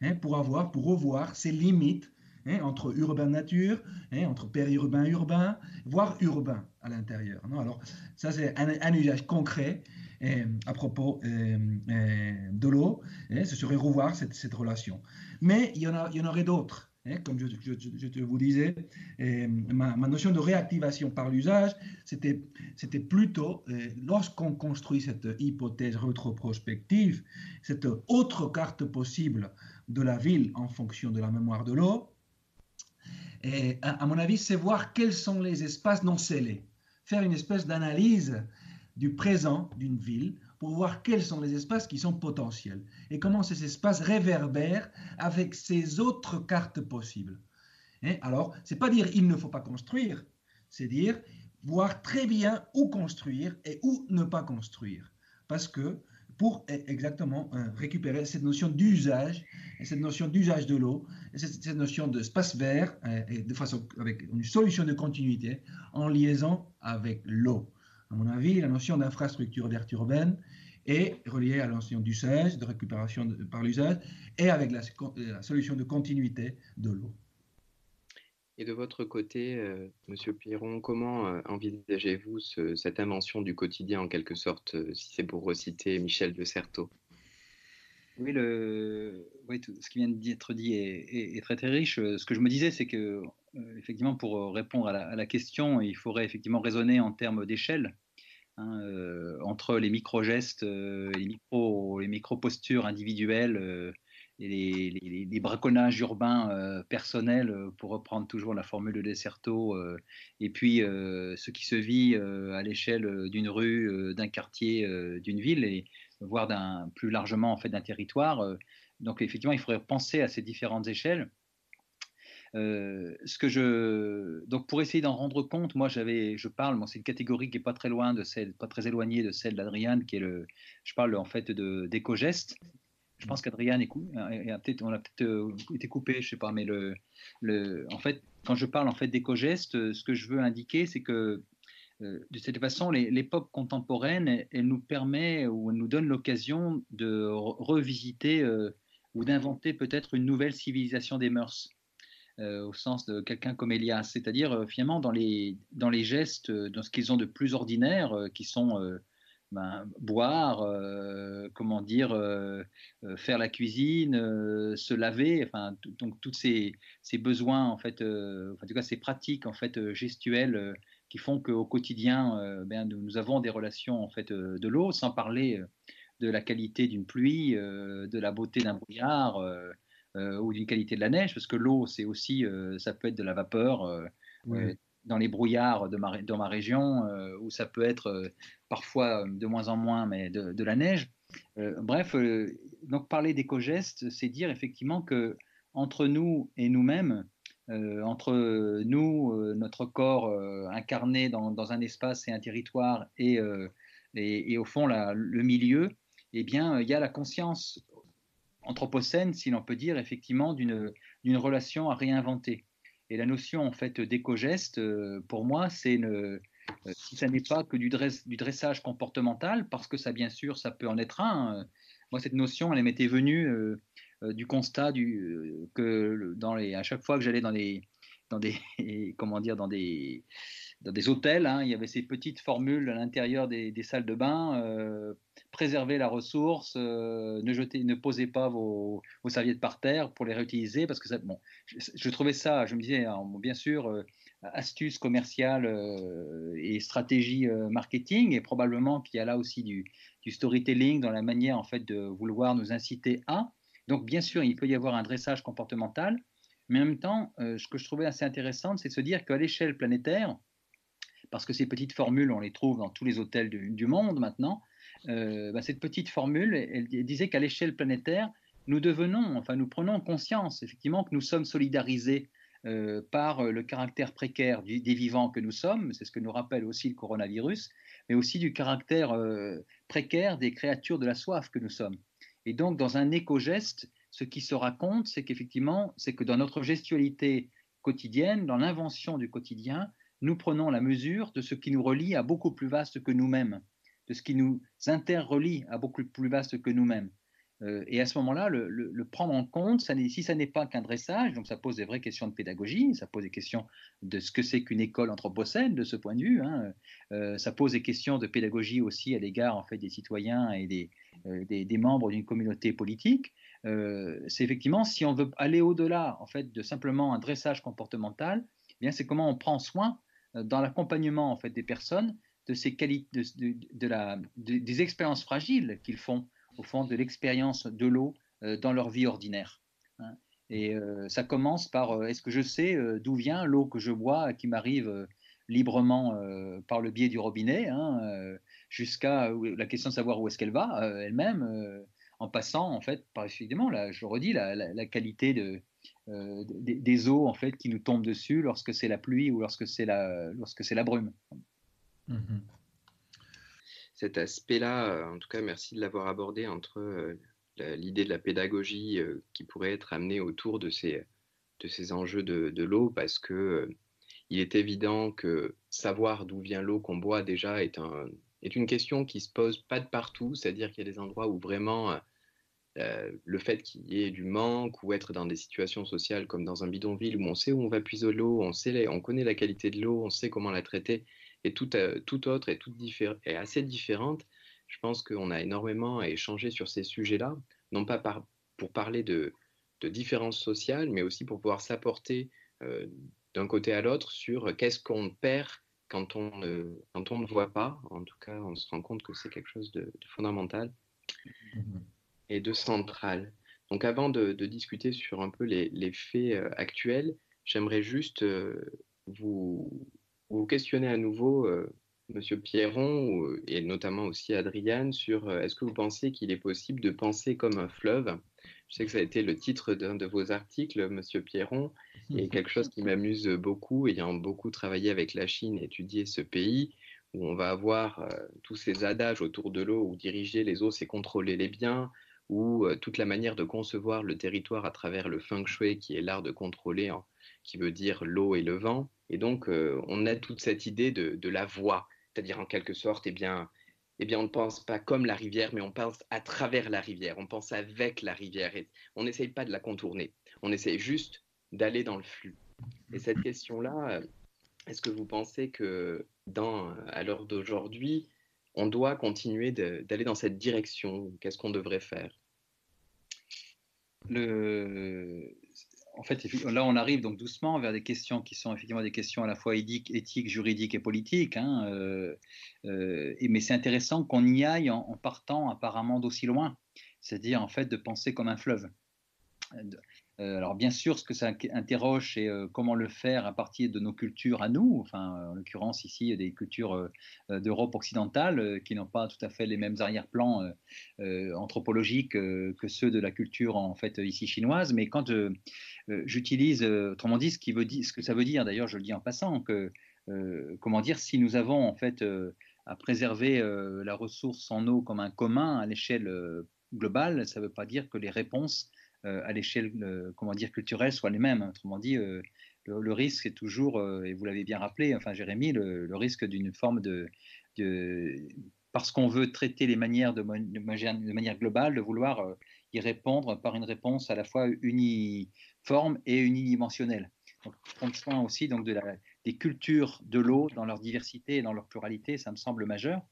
hein, pour avoir, pour revoir ces limites Hein, entre urbain nature, hein, entre périurbain urbain, voire urbain à l'intérieur. Alors, ça, c'est un, usage concret euh, à propos euh, euh, de l'eau. Hein, ce serait revoir cette, relation. Mais il y en, aurait d'autres. comme je, te vous disais, ma, ma, notion de réactivation par l'usage, c'était plutôt lorsqu'on construit cette hypothèse rétroprospective, cette autre carte possible de la ville en fonction de la mémoire de l'eau, et à, mon avis, c'est voir quels sont les espaces non scellés. Faire une espèce d'analyse du présent d'une ville pour voir quels sont les espaces qui sont potentiels et comment ces espaces réverbèrent avec ces autres cartes possibles. Et alors, c'est pas dire il ne faut pas construire, c'est dire voir très bien où construire et où ne pas construire. Parce que pour e-, exactement euh, récupérer cette notion d'usage, cette notion d'usage de l'eau, cette, notion d'espace vert, euh, et de avec une solution de continuité en liaison avec l'eau. À mon avis, la notion d'infrastructure verte urbaine est reliée à la notion d'usage, de récupération par l'usage, et avec la solution de continuité de l'eau. Et de votre côté, euh, Monsieur Piron, comment euh, envisagez-vous cette invention du quotidien en quelque sorte, euh, si c'est pour reciter Michel de Certeau? Oui, tout ce qui vient d'être dit est, très très riche. Ce que je me disais, c'est que effectivement, pour répondre à la, question, il faudrait effectivement raisonner en termes d'échelle. Hein, entre les micro-gestes, les micro, les micro-postures individuelles, les, braconnages urbains euh, personnels, euh, pour reprendre toujours la formule de Desserto, euh, et puis ce qui se vit à l'échelle d'une rue, d'un quartier, d'une ville, et voire d'un plus largement en fait d'un territoire. donc effectivement, il faudrait penser à ces différentes échelles. ce que je donc pour essayer d'en rendre compte, moi j'avais, je parle, c'est une catégorie qui est pas très loin de celle, pas très éloignée de celle d'Adriane, qui est le, je parle en fait de d'éco-gestes, je pense qu'Adrien a peut-être, on a peut-être euh, été coupé, je sais pas, mais le, le, en fait, quand je parle en fait d'éco-gestes, ce que je veux indiquer, c'est que euh, de cette façon, l'époque contemporaine, elle, nous permet ou elle nous donne l'occasion de revisiter euh, ou d'inventer peut-être une nouvelle civilisation des mœurs. au sens de quelqu'un comme Elias, c'est-à-dire finalement dans les, dans les gestes, dans ce qu'ils ont de plus ordinaire, qui sont ben, boire, euh, comment dire, euh, euh, faire la cuisine, se laver, enfin, donc tous ces, ces, besoins en fait, en tout cas ces pratiques en fait gestuelles qui font qu'au quotidien, ben, nous, avons des relations en fait de l'eau, sans parler de la qualité d'une pluie, de la beauté d'un brouillard ou d'une qualité de la neige, parce que l'eau, c'est aussi, ça peut être de la vapeur dans les brouillards de ma, dans ma région, euh, où ça peut être euh, parfois euh, de moins en moins, mais de, la neige. bref, donc parler d'éco-gestes, c'est dire effectivement que entre nous et nous-mêmes, entre nous, notre corps incarné dans, un espace et un territoire, et, au fond le milieu, eh bien, il y a la conscience anthropocène, si l'on peut dire, effectivement, d'une relation à réinventer. Et la notion en fait d'éco-geste, pour moi, c'est si ça n'est pas que du, du, dressage comportemental, parce que ça, bien sûr, ça peut en être un. moi, cette notion, elle m'était venue euh, du constat du, euh, que dans les, à chaque fois que j'allais dans des, dans des, comment dire, dans des, dans des hôtels, hein, il y avait ces petites formules à l'intérieur des, salles de bain euh, préservez la ressource, ne jetez, ne posez pas vos, serviettes par terre pour les réutiliser parce que ça, bon, je, trouvais ça, je me disais, hein, bien sûr, astuce commerciale et stratégie marketing et probablement qu'il y a là aussi du, storytelling dans la manière en fait de vouloir nous inciter à. Donc, bien sûr, il peut y avoir un dressage comportemental, mais en même temps, euh, ce que je trouvais assez intéressant, c'est de se dire qu'à l'échelle planétaire, parce que ces petites formules, on les trouve dans tous les hôtels du, monde maintenant, euh, bah, cette petite formule, elle, disait qu'à l'échelle planétaire, nous devenons, enfin, nous prenons conscience, effectivement, que nous sommes solidarisés euh, par le caractère précaire des vivants que nous sommes, c'est ce que nous rappelle aussi le coronavirus, mais aussi du caractère précaire des créatures de la soif que nous sommes. Et donc, dans un éco-geste, ce qui se raconte, c'est qu'effectivement, c'est que dans notre gestualité quotidienne, dans l'invention du quotidien, nous prenons la mesure de ce qui nous relie à beaucoup plus vaste que nous-mêmes, de ce qui nous interrelie à beaucoup plus vaste que nous-mêmes. Euh, et à ce moment-là, le, prendre en compte, si ça n'est pas qu'un dressage, donc ça pose des vraies questions de pédagogie, ça pose des questions de ce que c'est qu'une école anthropocène de ce point de vue, hein, euh, ça pose des questions de pédagogie aussi à l'égard en fait des citoyens et des, euh, membres d'une communauté politique. c'est effectivement si on veut aller au-delà en fait de simplement un dressage comportemental, eh bien c'est comment on prend soin dans l'accompagnement en fait des personnes de ces qualités, de, la, des expériences fragiles qu'ils font au fond, de l'expérience de l'eau euh, dans leur vie ordinaire. Hein. Et euh, ça commence par euh, est-ce que je sais d'où vient l'eau que je bois qui m'arrive librement par le biais du robinet, hein, jusqu'à la question de savoir où est-ce qu'elle va elle-même, en passant en fait par effectivement, là, je redis, la, qualité de, des, eaux en fait qui nous tombent dessus lorsque c'est la pluie ou lorsque c'est la, lorsque c'est la brume. Mmh cet aspect-là, euh, en tout cas, merci de l'avoir abordé entre euh, l'idée de la pédagogie euh, qui pourrait être amenée autour de ces, de ces enjeux de, l'eau, parce que il est évident que savoir d'où vient l'eau qu'on boit déjà est, un, est une question qui se pose pas de partout, c'est-à-dire qu'il y a des endroits où vraiment le fait qu'il y ait du manque ou être dans des situations sociales comme dans un bidonville où on sait où on va puiser l'eau, on, sait, on connaît la qualité de l'eau, on sait comment la traiter, et tout, euh, autre toute est assez différente. Je pense qu'on a énormément à échanger sur ces sujets-là, non pas pour parler de, de différences sociales, mais aussi pour pouvoir s'apporter euh, d'un côté à l'autre sur qu'est-ce qu'on perd quand on, ne, quand on ne voit pas. En tout cas, on se rend compte que c'est quelque chose de, fondamental mmh et de central. Donc avant de, de, discuter sur un peu les, les faits euh, actuels, j'aimerais juste vous, vous questionnez à nouveau, euh, Monsieur Pierron, et notamment aussi Adriane, sur euh, est-ce que vous pensez qu'il est possible de penser comme un fleuve? Je sais que ça a été le titre d'un de vos articles, Monsieur Pierron, et quelque chose qui m'amuse beaucoup, ayant beaucoup travaillé avec la Chine, étudié ce pays, où on va avoir euh, tous ces adages autour de l'eau, où diriger les eaux, c'est contrôler les biens, ou toute la manière de concevoir le territoire à travers le feng shui, qui est l'art de contrôler, qui veut dire l'eau et le vent. Et donc, on a toute cette idée de, la voie, c'est-à-dire en quelque sorte, eh bien, eh bien, on ne pense pas comme la rivière, mais on pense à travers la rivière, on pense avec la rivière. Et on n'essaye pas de la contourner, on essaye juste d'aller dans le flux. Et cette question-là, est-ce que vous pensez que dans, à l'heure d'aujourd'hui, on doit continuer d'aller dans cette direction Qu'est-ce qu'on devrait faire? En fait, là, on arrive donc doucement vers des questions qui sont effectivement des questions à la fois éthiques, juridiques et politiques. Hein, euh, euh, mais c'est intéressant qu'on y aille en, en partant apparemment d'aussi loin, c'est-à-dire en fait de penser comme un fleuve. Euh, alors bien sûr, ce que ça interroge, c'est euh, comment le faire à partir de nos cultures à nous, enfin en l'occurrence ici des cultures euh, d'Europe occidentale qui n'ont pas tout à fait les mêmes arrière-plans anthropologiques que ceux de la culture en fait ici chinoise. Mais quand j'utilise, autrement dit, ce, qui veut ce que ça veut dire, d'ailleurs, je le dis en passant, que, comment dire, si nous avons en fait à préserver la ressource en eau comme un commun à l'échelle globale, ça ne veut pas dire que les réponses à l'échelle, comment dire, culturelle soient les mêmes. Autrement dit, le, risque est toujours, et vous l'avez bien rappelé, enfin Jérémy, le, risque d'une forme de, parce qu'on veut traiter les manières de, manière globale, de vouloir y répondre par une réponse à la fois uniforme et unidimensionnelle. Donc, prendre soin aussi donc, de des cultures de l'eau dans leur diversité et dans leur pluralité, ça me semble majeur.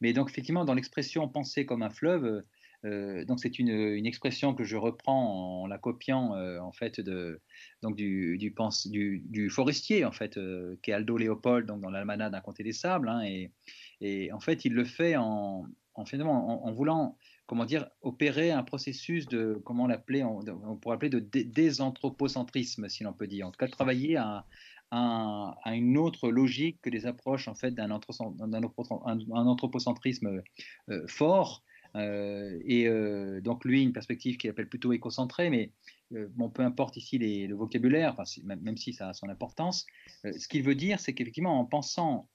Mais donc, effectivement, dans l'expression penser comme un fleuve, euh, donc c'est une, une, expression que je reprends en la copiant euh, en fait de, donc du, du, pense, du, du, forestier en fait euh, qui est Aldo Léopold donc dans l'Almanach d'un comté des sables hein, et, et, en fait il le fait en, en, finalement, en, voulant comment dire opérer un processus de comment l'appeler on, on, pourrait appeler de désanthropocentrisme si l'on peut dire. En tout cas travailler à, à, une autre logique que les approches en fait d'un anthropocentrisme fort euh, et euh, donc lui, une perspective qu'il appelle plutôt écocentrée, mais euh, bon, peu importe ici le vocabulaire, même, si ça a son importance, ce qu'il veut dire, c'est qu'effectivement, en pensant,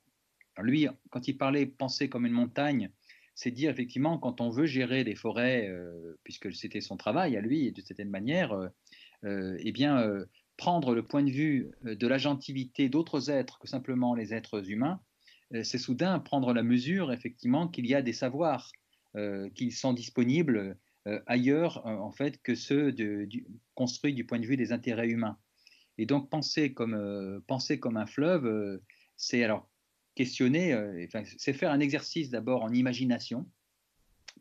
lui, quand il parlait penser comme une montagne, c'est dire effectivement, quand on veut gérer des forêts, puisque c'était son travail à lui, et de certaine manière, eh bien, prendre le point de vue de l'agentivité d'autres êtres que simplement les êtres humains, c'est soudain prendre la mesure, effectivement, qu'il y a des savoirs. euh, qu'ils sont disponibles euh, ailleurs en fait que ceux construits du point de vue des intérêts humains. Et donc penser comme, euh, penser comme un fleuve, c'est alors questionner, c'est faire un exercice d'abord en imagination,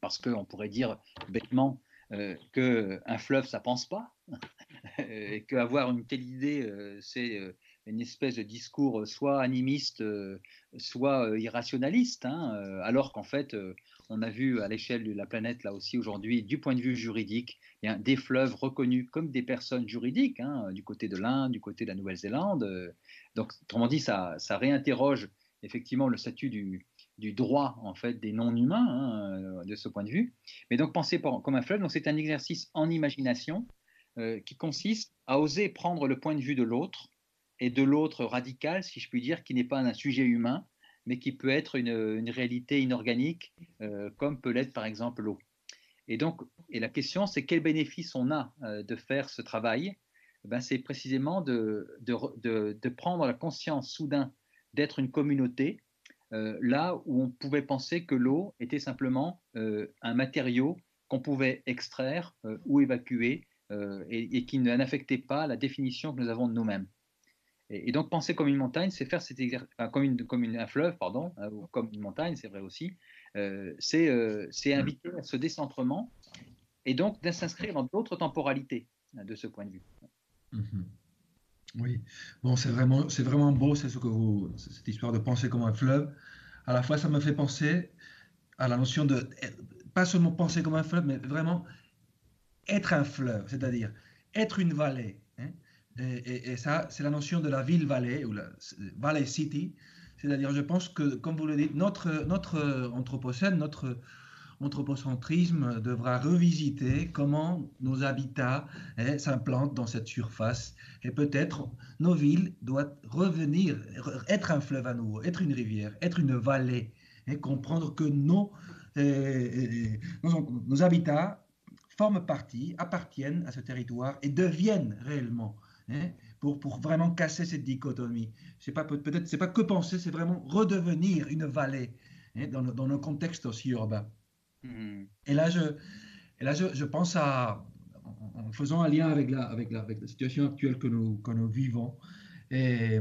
parce qu'on pourrait dire bêtement euh, qu'un fleuve, ça pense pas, et qu'avoir une telle idée, c'est une espèce de discours soit animiste, soit irrationaliste, hein, alors qu'en fait, on a vu à l'échelle de la planète, là aussi aujourd'hui, du point de vue juridique, eh des fleuves reconnus comme des personnes juridiques, hein, du côté de l'Inde, du côté de la Nouvelle-Zélande. Donc, autrement dit, ça, ça réinterroge effectivement le statut du, droit en fait des non-humains hein, de ce point de vue. Mais donc penser comme un fleuve, c'est un exercice en imagination euh, qui consiste à oser prendre le point de vue de l'autre et de l'autre radical, si je puis dire, qui n'est pas un sujet humain, mais qui peut être une, réalité inorganique, euh, comme peut l'être par exemple l'eau. Et donc, et la question, c'est quel bénéfice on a euh, de faire ce travail? Ben, C'est précisément de, de, prendre la conscience soudain d'être une communauté, euh, là où on pouvait penser que l'eau était simplement un matériau qu'on pouvait extraire ou évacuer et, et, qui n'affectait pas la définition que nous avons de nous-mêmes. Et, donc penser comme une montagne, c'est faire cet exercice, comme, une, comme un fleuve, pardon, hein, ou comme une montagne, c'est vrai aussi. Euh, euh, c'est inviter à ce décentrement et donc de s'inscrire dans d'autres temporalités hein, de ce point de vue. Mhm. Oui, bon, c'est vraiment, c'est vraiment beau, c'est ce que vous, cette histoire de penser comme un fleuve. À la fois, ça me fait penser à la notion de pas seulement penser comme un fleuve, mais vraiment être un fleuve, c'est-à-dire être une vallée, et, ça, c'est la notion de la ville-vallée, ou la valley-city. C'est-à-dire, je pense que, comme vous le dites, notre, notre anthropocène, notre anthropocentrisme devra revisiter comment nos habitats hein, s'implantent dans cette surface. Et peut-être nos villes doivent revenir, être un fleuve à nouveau, être une rivière, être une vallée, et comprendre que nos, nos, nos habitats forment partie, appartiennent à ce territoire et deviennent réellement Hein, pour, pour, vraiment casser cette dichotomie. C'est pas peut-être c'est pas que penser, c'est vraiment redevenir une vallée hein, dans, dans un contexte aussi urbain. Hmm. Et là, je, et là je, je, pense à en faisant un lien avec la, avec la, avec la situation actuelle que nous, que nous vivons. Et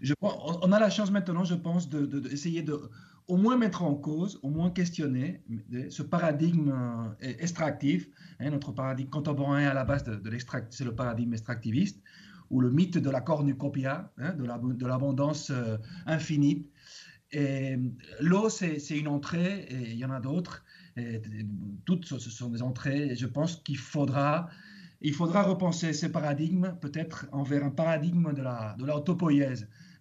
je, on a la chance maintenant, je pense, d'essayer de, de, au moins mettre en cause, au moins questionner ce paradigme euh, extractif. Hein, notre paradigme contemporain à la base de, de l'extract, c'est le paradigme extractiviste ou le mythe de la cornucopia, hein, de l'abondance euh, infinie. Et l'eau, c'est une entrée, et il y en a d'autres. Toutes ce sont des entrées. Et je pense qu'il faudra, il faudra repenser ces paradigmes, peut-être envers un paradigme de la, de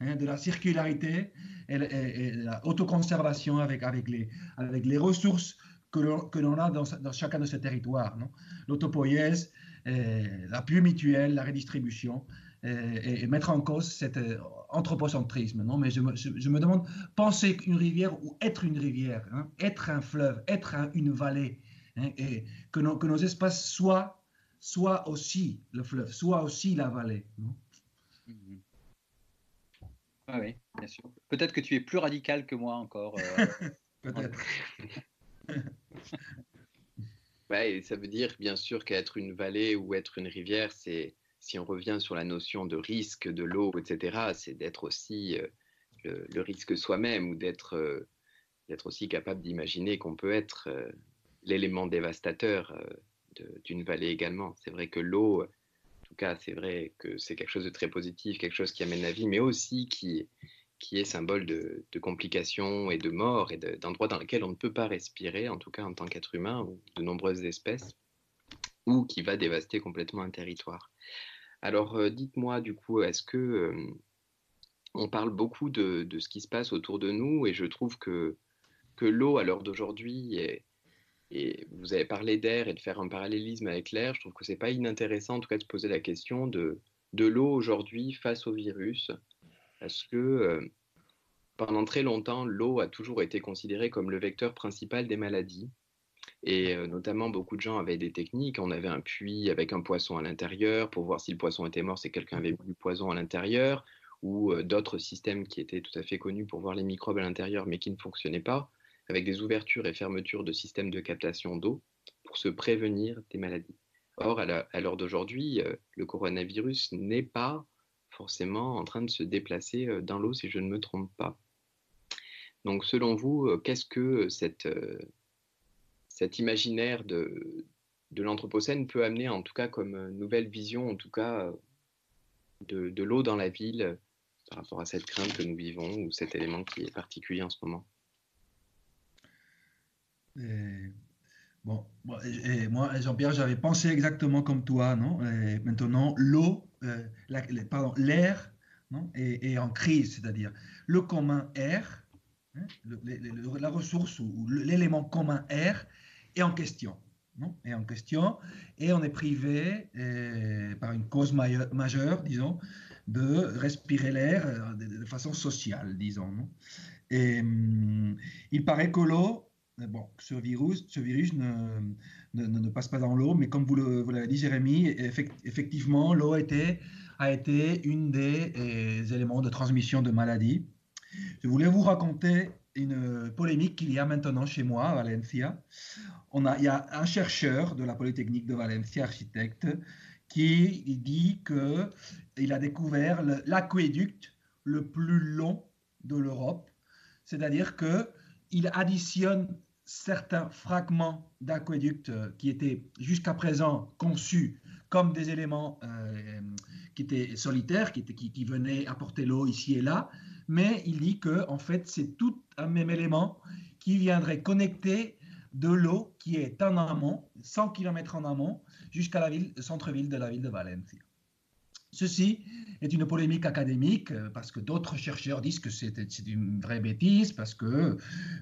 hein, de la circularité et, de la autoconservation avec, les, ressources que l'on a dans, dans, chacun de ces territoires. L'autopoïèse, l'appui mutuel, la redistribution, et, mettre en cause cet anthropocentrisme. Non? Mais je me, je, me, demande, penser une rivière ou être une rivière, hein, être un fleuve, être une vallée, hein, et que, que, nos espaces soient, soient aussi le fleuve, soient aussi la vallée. Non? Mm-hmm. ah oui, bien sûr. Peut-être que tu es plus radical que moi encore. Euh, Peut-être. ouais, ça veut dire bien sûr qu'être une vallée ou être une rivière, c'est si on revient sur la notion de risque de l'eau, etc., c'est d'être aussi euh, le, risque soi-même ou d'être euh, d'être aussi capable d'imaginer qu'on peut être euh, l'élément dévastateur d'une vallée également. C'est vrai que l'eau, en tout cas, c'est vrai que c'est quelque chose de très positif, quelque chose qui amène la vie, mais aussi qui, qui est symbole de, complications et de mort et d'endroits dans lesquels on ne peut pas respirer, en tout cas en tant qu'être humain ou de nombreuses espèces, ou qui va dévaster complètement un territoire. Alors, euh, dites-moi, du coup, est-ce que on parle beaucoup de, ce qui se passe autour de nous et je trouve que, l'eau, à l'heure d'aujourd'hui, et vous avez parlé d'air et de faire un parallélisme avec l'air, je trouve que c'est pas inintéressant, en tout cas, de se poser la question de, l'eau aujourd'hui face au virus, parce que pendant très longtemps, l'eau a toujours été considérée comme le vecteur principal des maladies. Et notamment, beaucoup de gens avaient des techniques. On avait un puits avec un poisson à l'intérieur pour voir si le poisson était mort, c'est quelqu'un avait mis du poison à l'intérieur, ou d'autres systèmes qui étaient tout à fait connus pour voir les microbes à l'intérieur, mais qui ne fonctionnaient pas, avec des ouvertures et fermetures de systèmes de captation d'eau pour se prévenir des maladies. Or, à l'heure d'aujourd'hui, le coronavirus n'est pas forcément en train de se déplacer dans l'eau, si je ne me trompe pas. Donc, selon vous, qu'est-ce que cette cet imaginaire de, l'Anthropocène peut amener, en tout cas comme euh, nouvelle vision, en tout cas, de, de l'eau dans la ville euh, par rapport à cette crainte que nous vivons ou cet élément qui est particulier en ce moment. Bon, et moi, Jean-Pierre, j'avais pensé exactement comme toi, non? Maintenant, l'eau, euh, pardon, l'air, non? Est, en crise, c'est-à-dire le commun air, hein, la ressource ou l'élément commun air est en question. Non? Est en question et on est privé euh, par une cause majeure, disons, de respirer l'air euh, de, façon sociale, disons. et hum, il paraît que l'eau, euh, bon, ce virus, ce virus ne, ne, passe pas dans l'eau, mais comme vous l'avez dit, Jérémy, effectivement, l'eau a été, a été une des éléments de transmission de maladies. Je voulais vous raconter une polémique qu'il y a maintenant chez moi à Valencia. On a, il y a un chercheur de la Polytechnique de Valencia, architecte, qui dit qu'il a découvert l'aqueduc le plus long de l'Europe, c'est-à-dire qu'il additionne certains fragments d'aqueduc qui étaient jusqu'à présent conçus comme des éléments euh, qui étaient solitaires, qui venaient apporter l'eau ici et là, mais il dit que en fait c'est tout un même élément qui viendrait connecter de l'eau qui est en amont, 100 km en amont, jusqu'à la ville, centre-ville de la ville de Valencia. Ceci est une polémique académique euh, parce que d'autres chercheurs disent que c'est une vraie bêtise, parce que,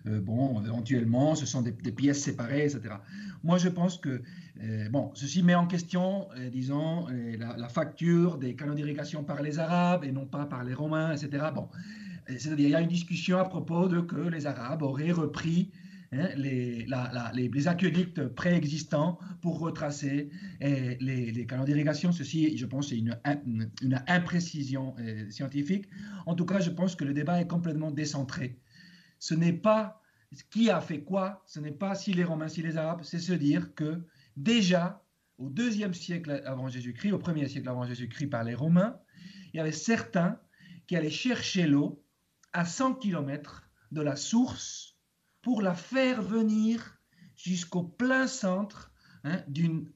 euh, bon, éventuellement, ce sont des, pièces séparées, etc. Moi, je pense que, euh, bon, ceci met en question, disons, la, facture des canaux d'irrigation par les Arabes et non pas par les Romains, etc. Bon, c'est-à-dire, il y a une discussion à propos de que les Arabes auraient repris Hein, les, les, aqueducs préexistants pour retracer les, les, canaux d'irrigation. Ceci, je pense, c'est une, une, imprécision euh, scientifique. En tout cas, je pense que le débat est complètement décentré. Ce n'est pas qui a fait quoi, ce n'est pas si les Romains, si les Arabes, c'est se dire que déjà au deuxième siècle avant Jésus-Christ, au premier siècle avant Jésus-Christ par les Romains, il y avait certains qui allaient chercher l'eau à 100 km de la source pour la faire venir jusqu'au plein centre hein,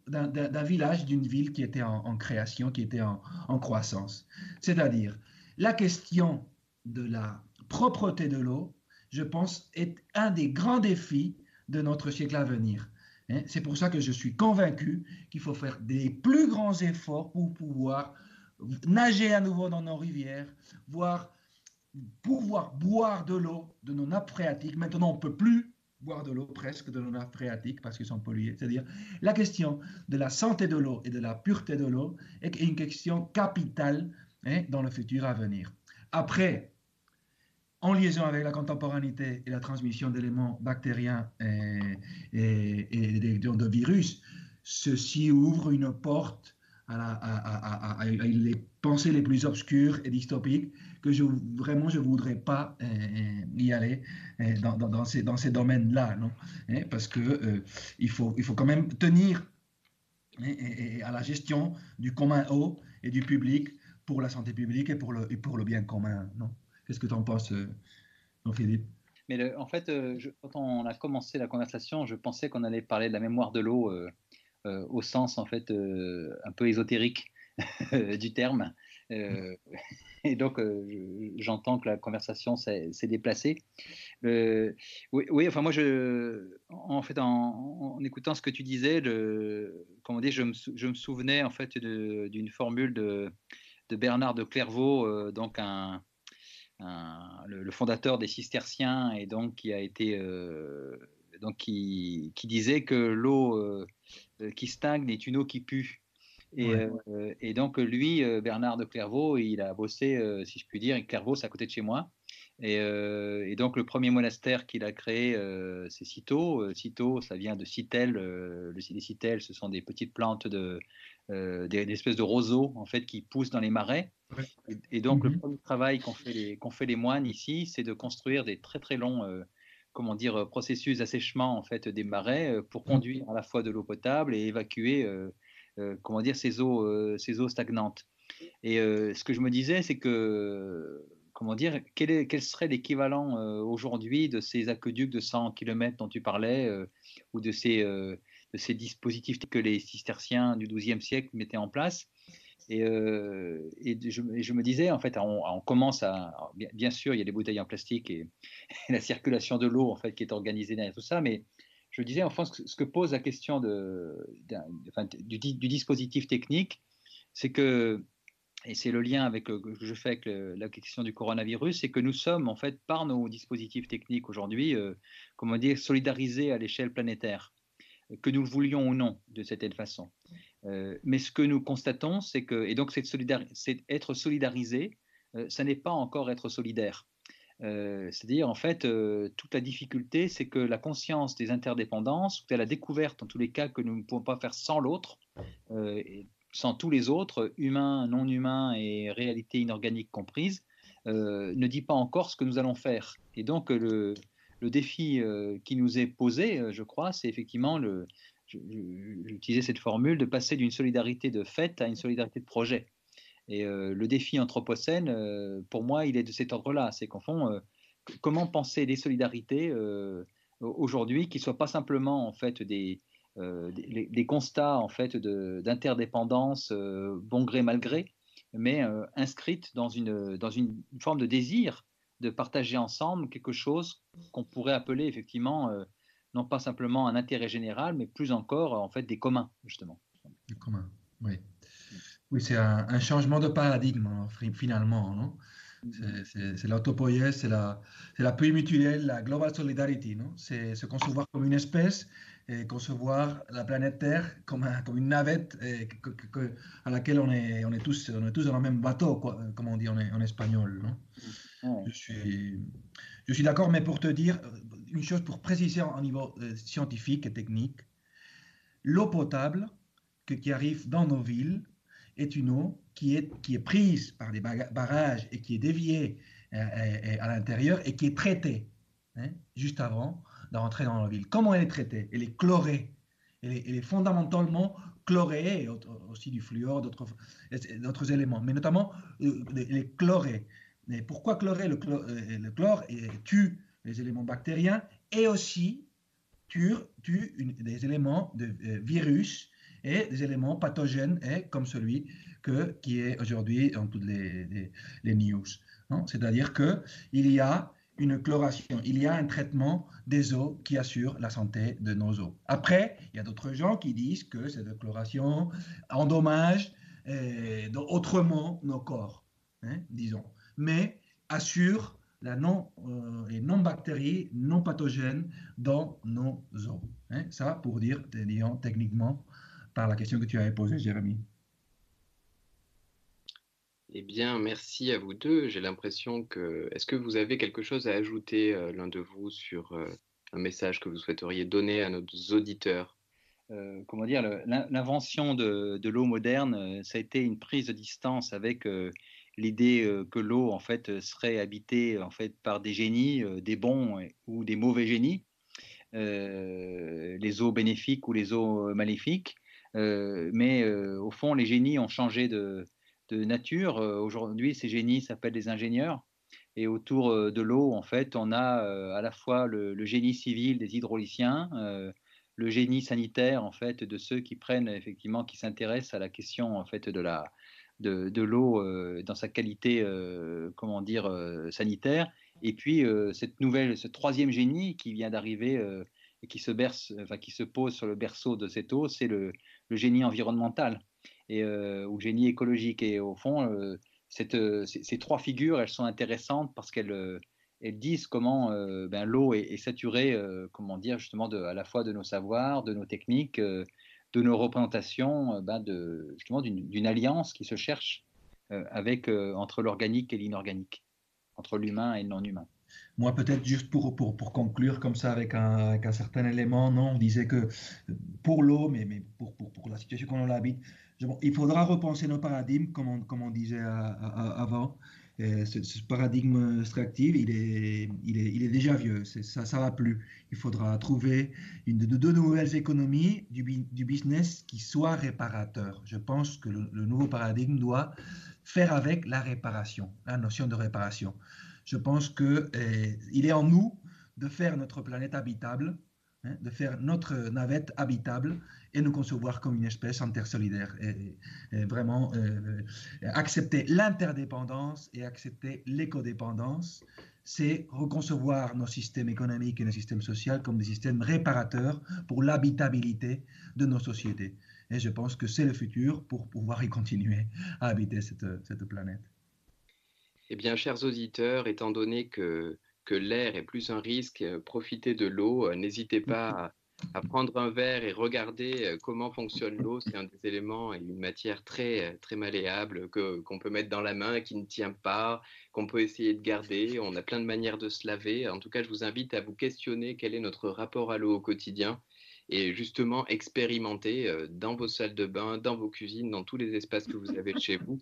d'un village, d'une ville qui était en, création, qui était en, croissance. C'est-à-dire, la question de la propreté de l'eau, je pense, est un des grands défis de notre siècle à venir. Hein. C'est pour ça que je suis convaincu qu'il faut faire des plus grands efforts pour pouvoir nager à nouveau dans nos rivières, voir pouvoir boire de l'eau de nos nappes phréatiques. Maintenant, on ne peut plus boire de l'eau presque de l'eau nappe phréatique parce qu'ils sont pollués. C'est-à-dire, la question de la santé de l'eau et de la pureté de l'eau est une question capitale hein, dans le futur à venir. Après, en liaison avec la contemporanéité et la transmission d'éléments bactériens et, et, de virus, ceci ouvre une porte à, les pensées les plus obscures et dystopiques que je, vraiment je ne voudrais pas euh, euh, y aller euh, dans, ces, dans ces domaines-là, non hein, Parce que il, faut, il faut quand même tenir hein, à la gestion du commun haut et du public pour la santé publique et pour le, pour le bien commun, non Qu'est-ce que tu en penses, Philippe mais en fait, quand on a commencé la conversation, je pensais qu'on allait parler de la mémoire de l'eau au sens en fait un peu ésotérique du terme. Euh, et donc, euh, j'entends que la conversation s'est déplacée. Euh, oui, enfin, moi, je, en fait, en, écoutant ce que tu disais, comment dire, je, me, souvenais en fait d'une formule de, Bernard de Clairvaux, donc un, le, fondateur des Cisterciens, et donc qui a été donc qui, qui, disait que l'eau qui stagne est une eau qui pue. Euh, et, donc, lui, euh, Bernard de Clairvaux, il a bossé, euh, si je puis dire, et Clairvaux, c'est à côté de chez moi. Et, donc, le premier monastère qu'il a créé, c'est Cîteaux. Cîteaux, ça vient de Citel. le, les ce sont des petites plantes, de, des, espèces de roseaux, en fait, qui poussent dans les marais. Et, donc, le mhm. premier travail qu'ont fait, les, fait les moines ici, c'est de construire des très, très longs comment dire, processus d'assèchement en fait des marais pour mhm. conduire à la fois de l'eau potable et évacuer euh, comment dire, ces eaux, euh, ces eaux stagnantes. Et euh, ce que je me disais, c'est que comment dire, quel, serait l'équivalent aujourd'hui de ces aqueducs de 100 km dont tu parlais, ou de ces, de ces dispositifs que les cisterciens du XIIe siècle mettaient en place et, et, je, me disais, en fait, on, commence à. Bien, sûr, il y a des bouteilles en plastique et, la circulation de l'eau, en fait, qui est organisée derrière tout ça, mais je disais, en France, ce que pose la question du, dispositif technique, c'est que, et c'est le lien avec, que je fais avec la question du coronavirus, c'est que nous sommes, en fait, par nos dispositifs techniques aujourd'hui, euh, comment dire, solidarisés à l'échelle planétaire, que nous le voulions ou non, de cette façon. Euh, mais ce que nous constatons, c'est que, et donc, être solidarisé, euh, ça n'est pas encore être solidaire. Euh, c'est-à-dire, en fait, euh, toute la difficulté, c'est que la conscience des interdépendances, la découverte, en tous les cas, que nous ne pouvons pas faire sans l'autre, euh, sans tous les autres, humains, non humains et réalité inorganique comprises, ne dit pas encore ce que nous allons faire. Et donc, le, défi qui nous est posé, je crois, c'est effectivement. J'utilisais cette formule de passer d'une solidarité de fait à une solidarité de projet. Et euh, le défi anthropocène, euh, pour moi, il est de cet ordre-là. C'est qu'en fond, euh, comment penser des solidarités aujourd'hui qui ne soient pas simplement en fait des, des, constats en fait d'interdépendance, bon gré mal gré, mais inscrites dans une, dans une forme de désir de partager ensemble quelque chose qu'on pourrait appeler effectivement non pas simplement un intérêt général, mais plus encore en fait des communs justement. Des communs, oui. Oui, c'est un, changement de paradigme, hein, finalement. Non? Mm-hmm. c'est l'autopoïèse, c'est la, la mutuelle, la global solidarity. C'est se concevoir comme une espèce et concevoir la planète Terre comme, comme une navette et à laquelle on est, on, est tous, on est tous dans le même bateau, quoi, comme on dit en, en espagnol. Non? Mm-hmm. Je suis, je suis d'accord, mais pour te dire une chose, pour préciser au niveau euh, scientifique et technique, l'eau potable que, qui arrive dans nos villes, est une eau qui est, qui est prise par des barrages et qui est déviée euh, euh, à, l'intérieur et qui est traitée hein, juste avant d'entrer dans la ville. Comment elle est traitée? Elle est chlorée. Elle est, fondamentalement chlorée, et aussi du fluor, d'autres éléments, mais notamment euh, elle est chlorée. Mais pourquoi chlorer le, chlore, le chlore tue les éléments bactériens et aussi tue des éléments de virus et des éléments pathogènes comme celui que, qui est aujourd'hui dans toutes les, news. C'est-à-dire qu'il y a une chloration, il y a un traitement des eaux qui assure la santé de nos eaux. Après, il y a d'autres gens qui disent que cette chloration endommage autrement nos corps, hein, disons, mais assure la non, euh, les non-bactéries, non pathogènes dans nos eaux. Hein. Ça, pour dire, disons, techniquement, par la question que tu avais posée, Jérémy. Eh bien, merci à vous deux. J'ai l'impression que... Est-ce que vous avez quelque chose à ajouter, euh, l'un de vous, sur euh, un message que vous souhaiteriez donner à nos auditeurs? Euh, Comment dire, l'invention de, de l'eau moderne, ça a été une prise de distance avec l'idée que l'eau, en fait, serait habitée en fait, par des génies, des bons ou des mauvais génies, les eaux bénéfiques ou les eaux maléfiques. Mais au fond, les génies ont changé de nature. Euh, aujourd'hui, ces génies s'appellent des ingénieurs. Et autour euh, de l'eau, en fait, on a euh, à la fois le, génie civil des hydrauliciens, le génie sanitaire, en fait, de ceux qui prennent effectivement, qui s'intéressent à la question, en fait, de la de, l'eau dans sa qualité, comment dire, sanitaire. Et puis cette nouvelle, ce troisième génie qui vient d'arriver qui se pose sur le berceau de cette eau, c'est le, génie environnemental et, euh, ou génie écologique. Et au fond, euh, euh, ces, trois figures, elles sont intéressantes parce qu'elles elles disent comment ben, l'eau est, saturée, comment dire, justement, à la fois de nos savoirs, de nos techniques, de nos représentations, ben, justement, d'une alliance qui se cherche avec, entre l'organique et l'inorganique, entre l'humain et le non-humain. Moi, peut-être juste pour, pour, pour, conclure comme ça avec un, avec un, certain élément, non, on disait que pour l'eau, mais, mais pour, pour, pour, la situation qu'on habite, il faudra repenser nos paradigmes, comme on, comme on disait avant. ce, paradigme extractif, il est, il est, il est déjà vieux, ça ne va plus. Il faudra trouver une, de, deux nouvelles économies du, du, business qui soient réparateurs. Je pense que le, nouveau paradigme doit faire avec la réparation, la notion de réparation. Je pense qu'il eh, est en nous de faire notre planète habitable, hein, de faire notre navette habitable et nous concevoir comme une espèce intersolidaire. Et, et vraiment euh, accepter l'interdépendance et accepter l'écodépendance, c'est reconcevoir nos systèmes économiques et nos systèmes sociaux comme des systèmes réparateurs pour l'habitabilité de nos sociétés. Et je pense que c'est le futur pour pouvoir y continuer à habiter cette planète. Eh bien, chers auditeurs, étant donné que, que l'air est plus un risque, profitez de l'eau, n'hésitez pas à à prendre un verre et regarder euh, comment fonctionne l'eau. C'est un des éléments et une matière très, euh, très malléable que, qu'on peut mettre dans la main, qui ne tient pas, qu'on peut essayer de garder. On a plein de manières de se laver. En tout cas, je vous invite à vous questionner quel est notre rapport à l'eau au quotidien et justement expérimenter euh, dans vos salles de bain, dans vos cuisines, dans tous les espaces que vous avez chez vous,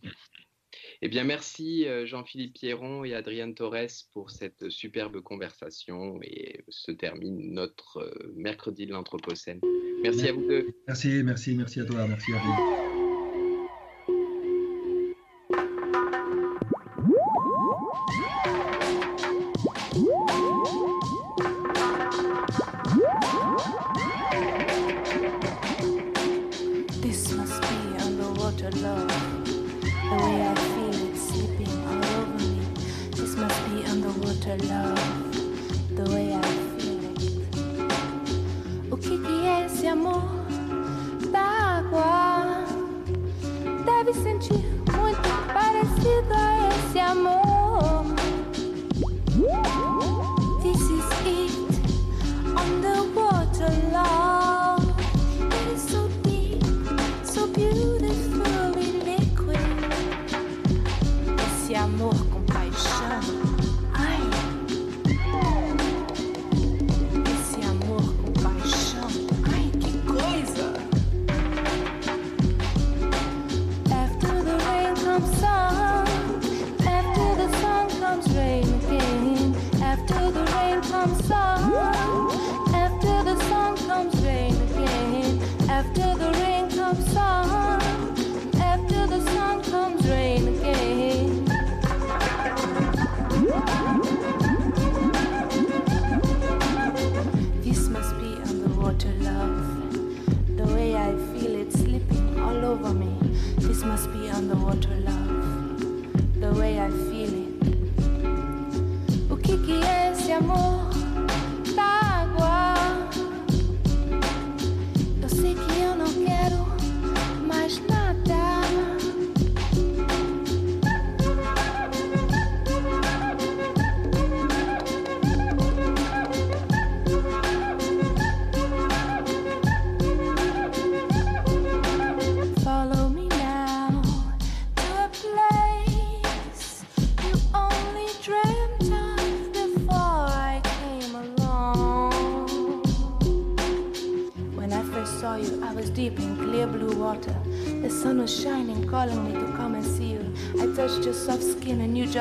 eh bien, merci euh, Jean-Philippe Pierron et Adrienne Torres pour cette superbe conversation et se termine notre euh, mercredi de l'Anthropocène. Merci à vous deux. Merci, merci, merci à toi, merci à vous. amor.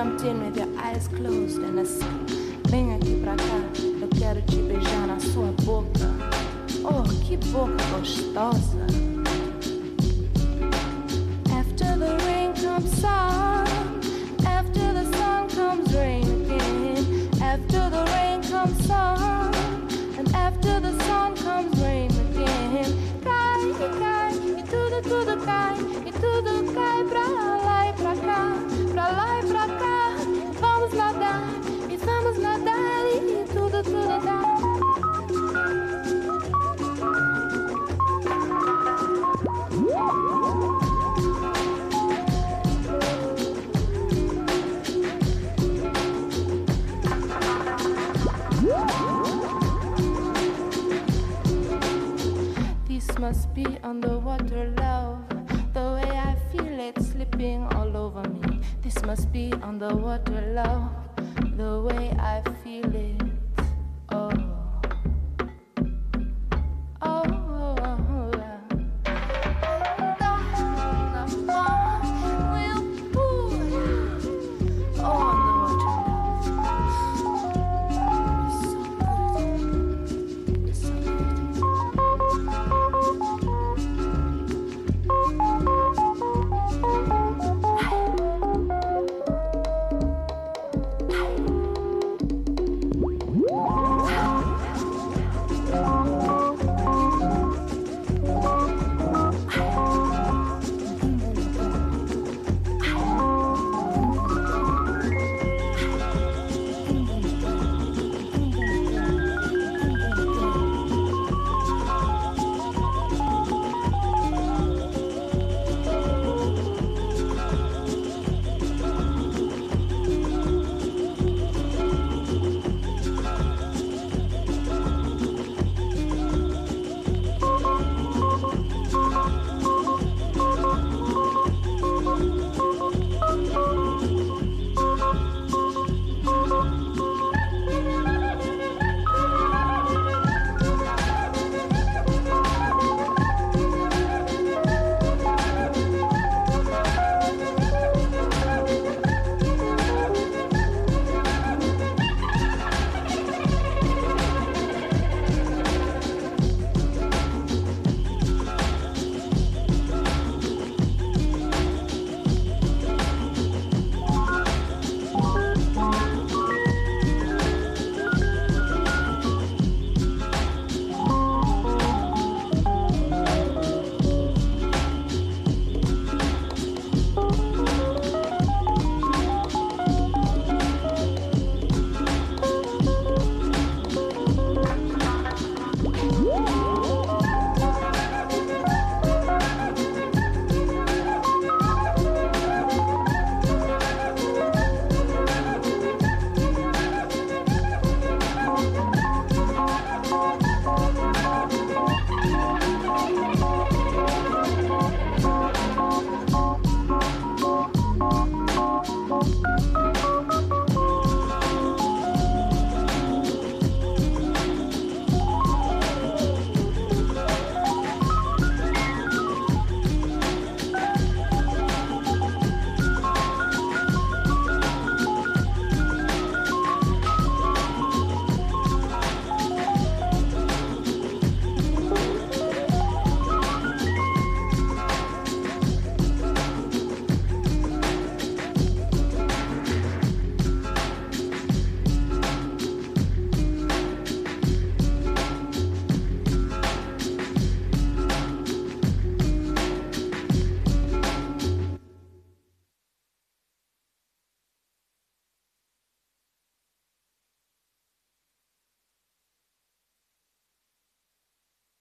Jumped in with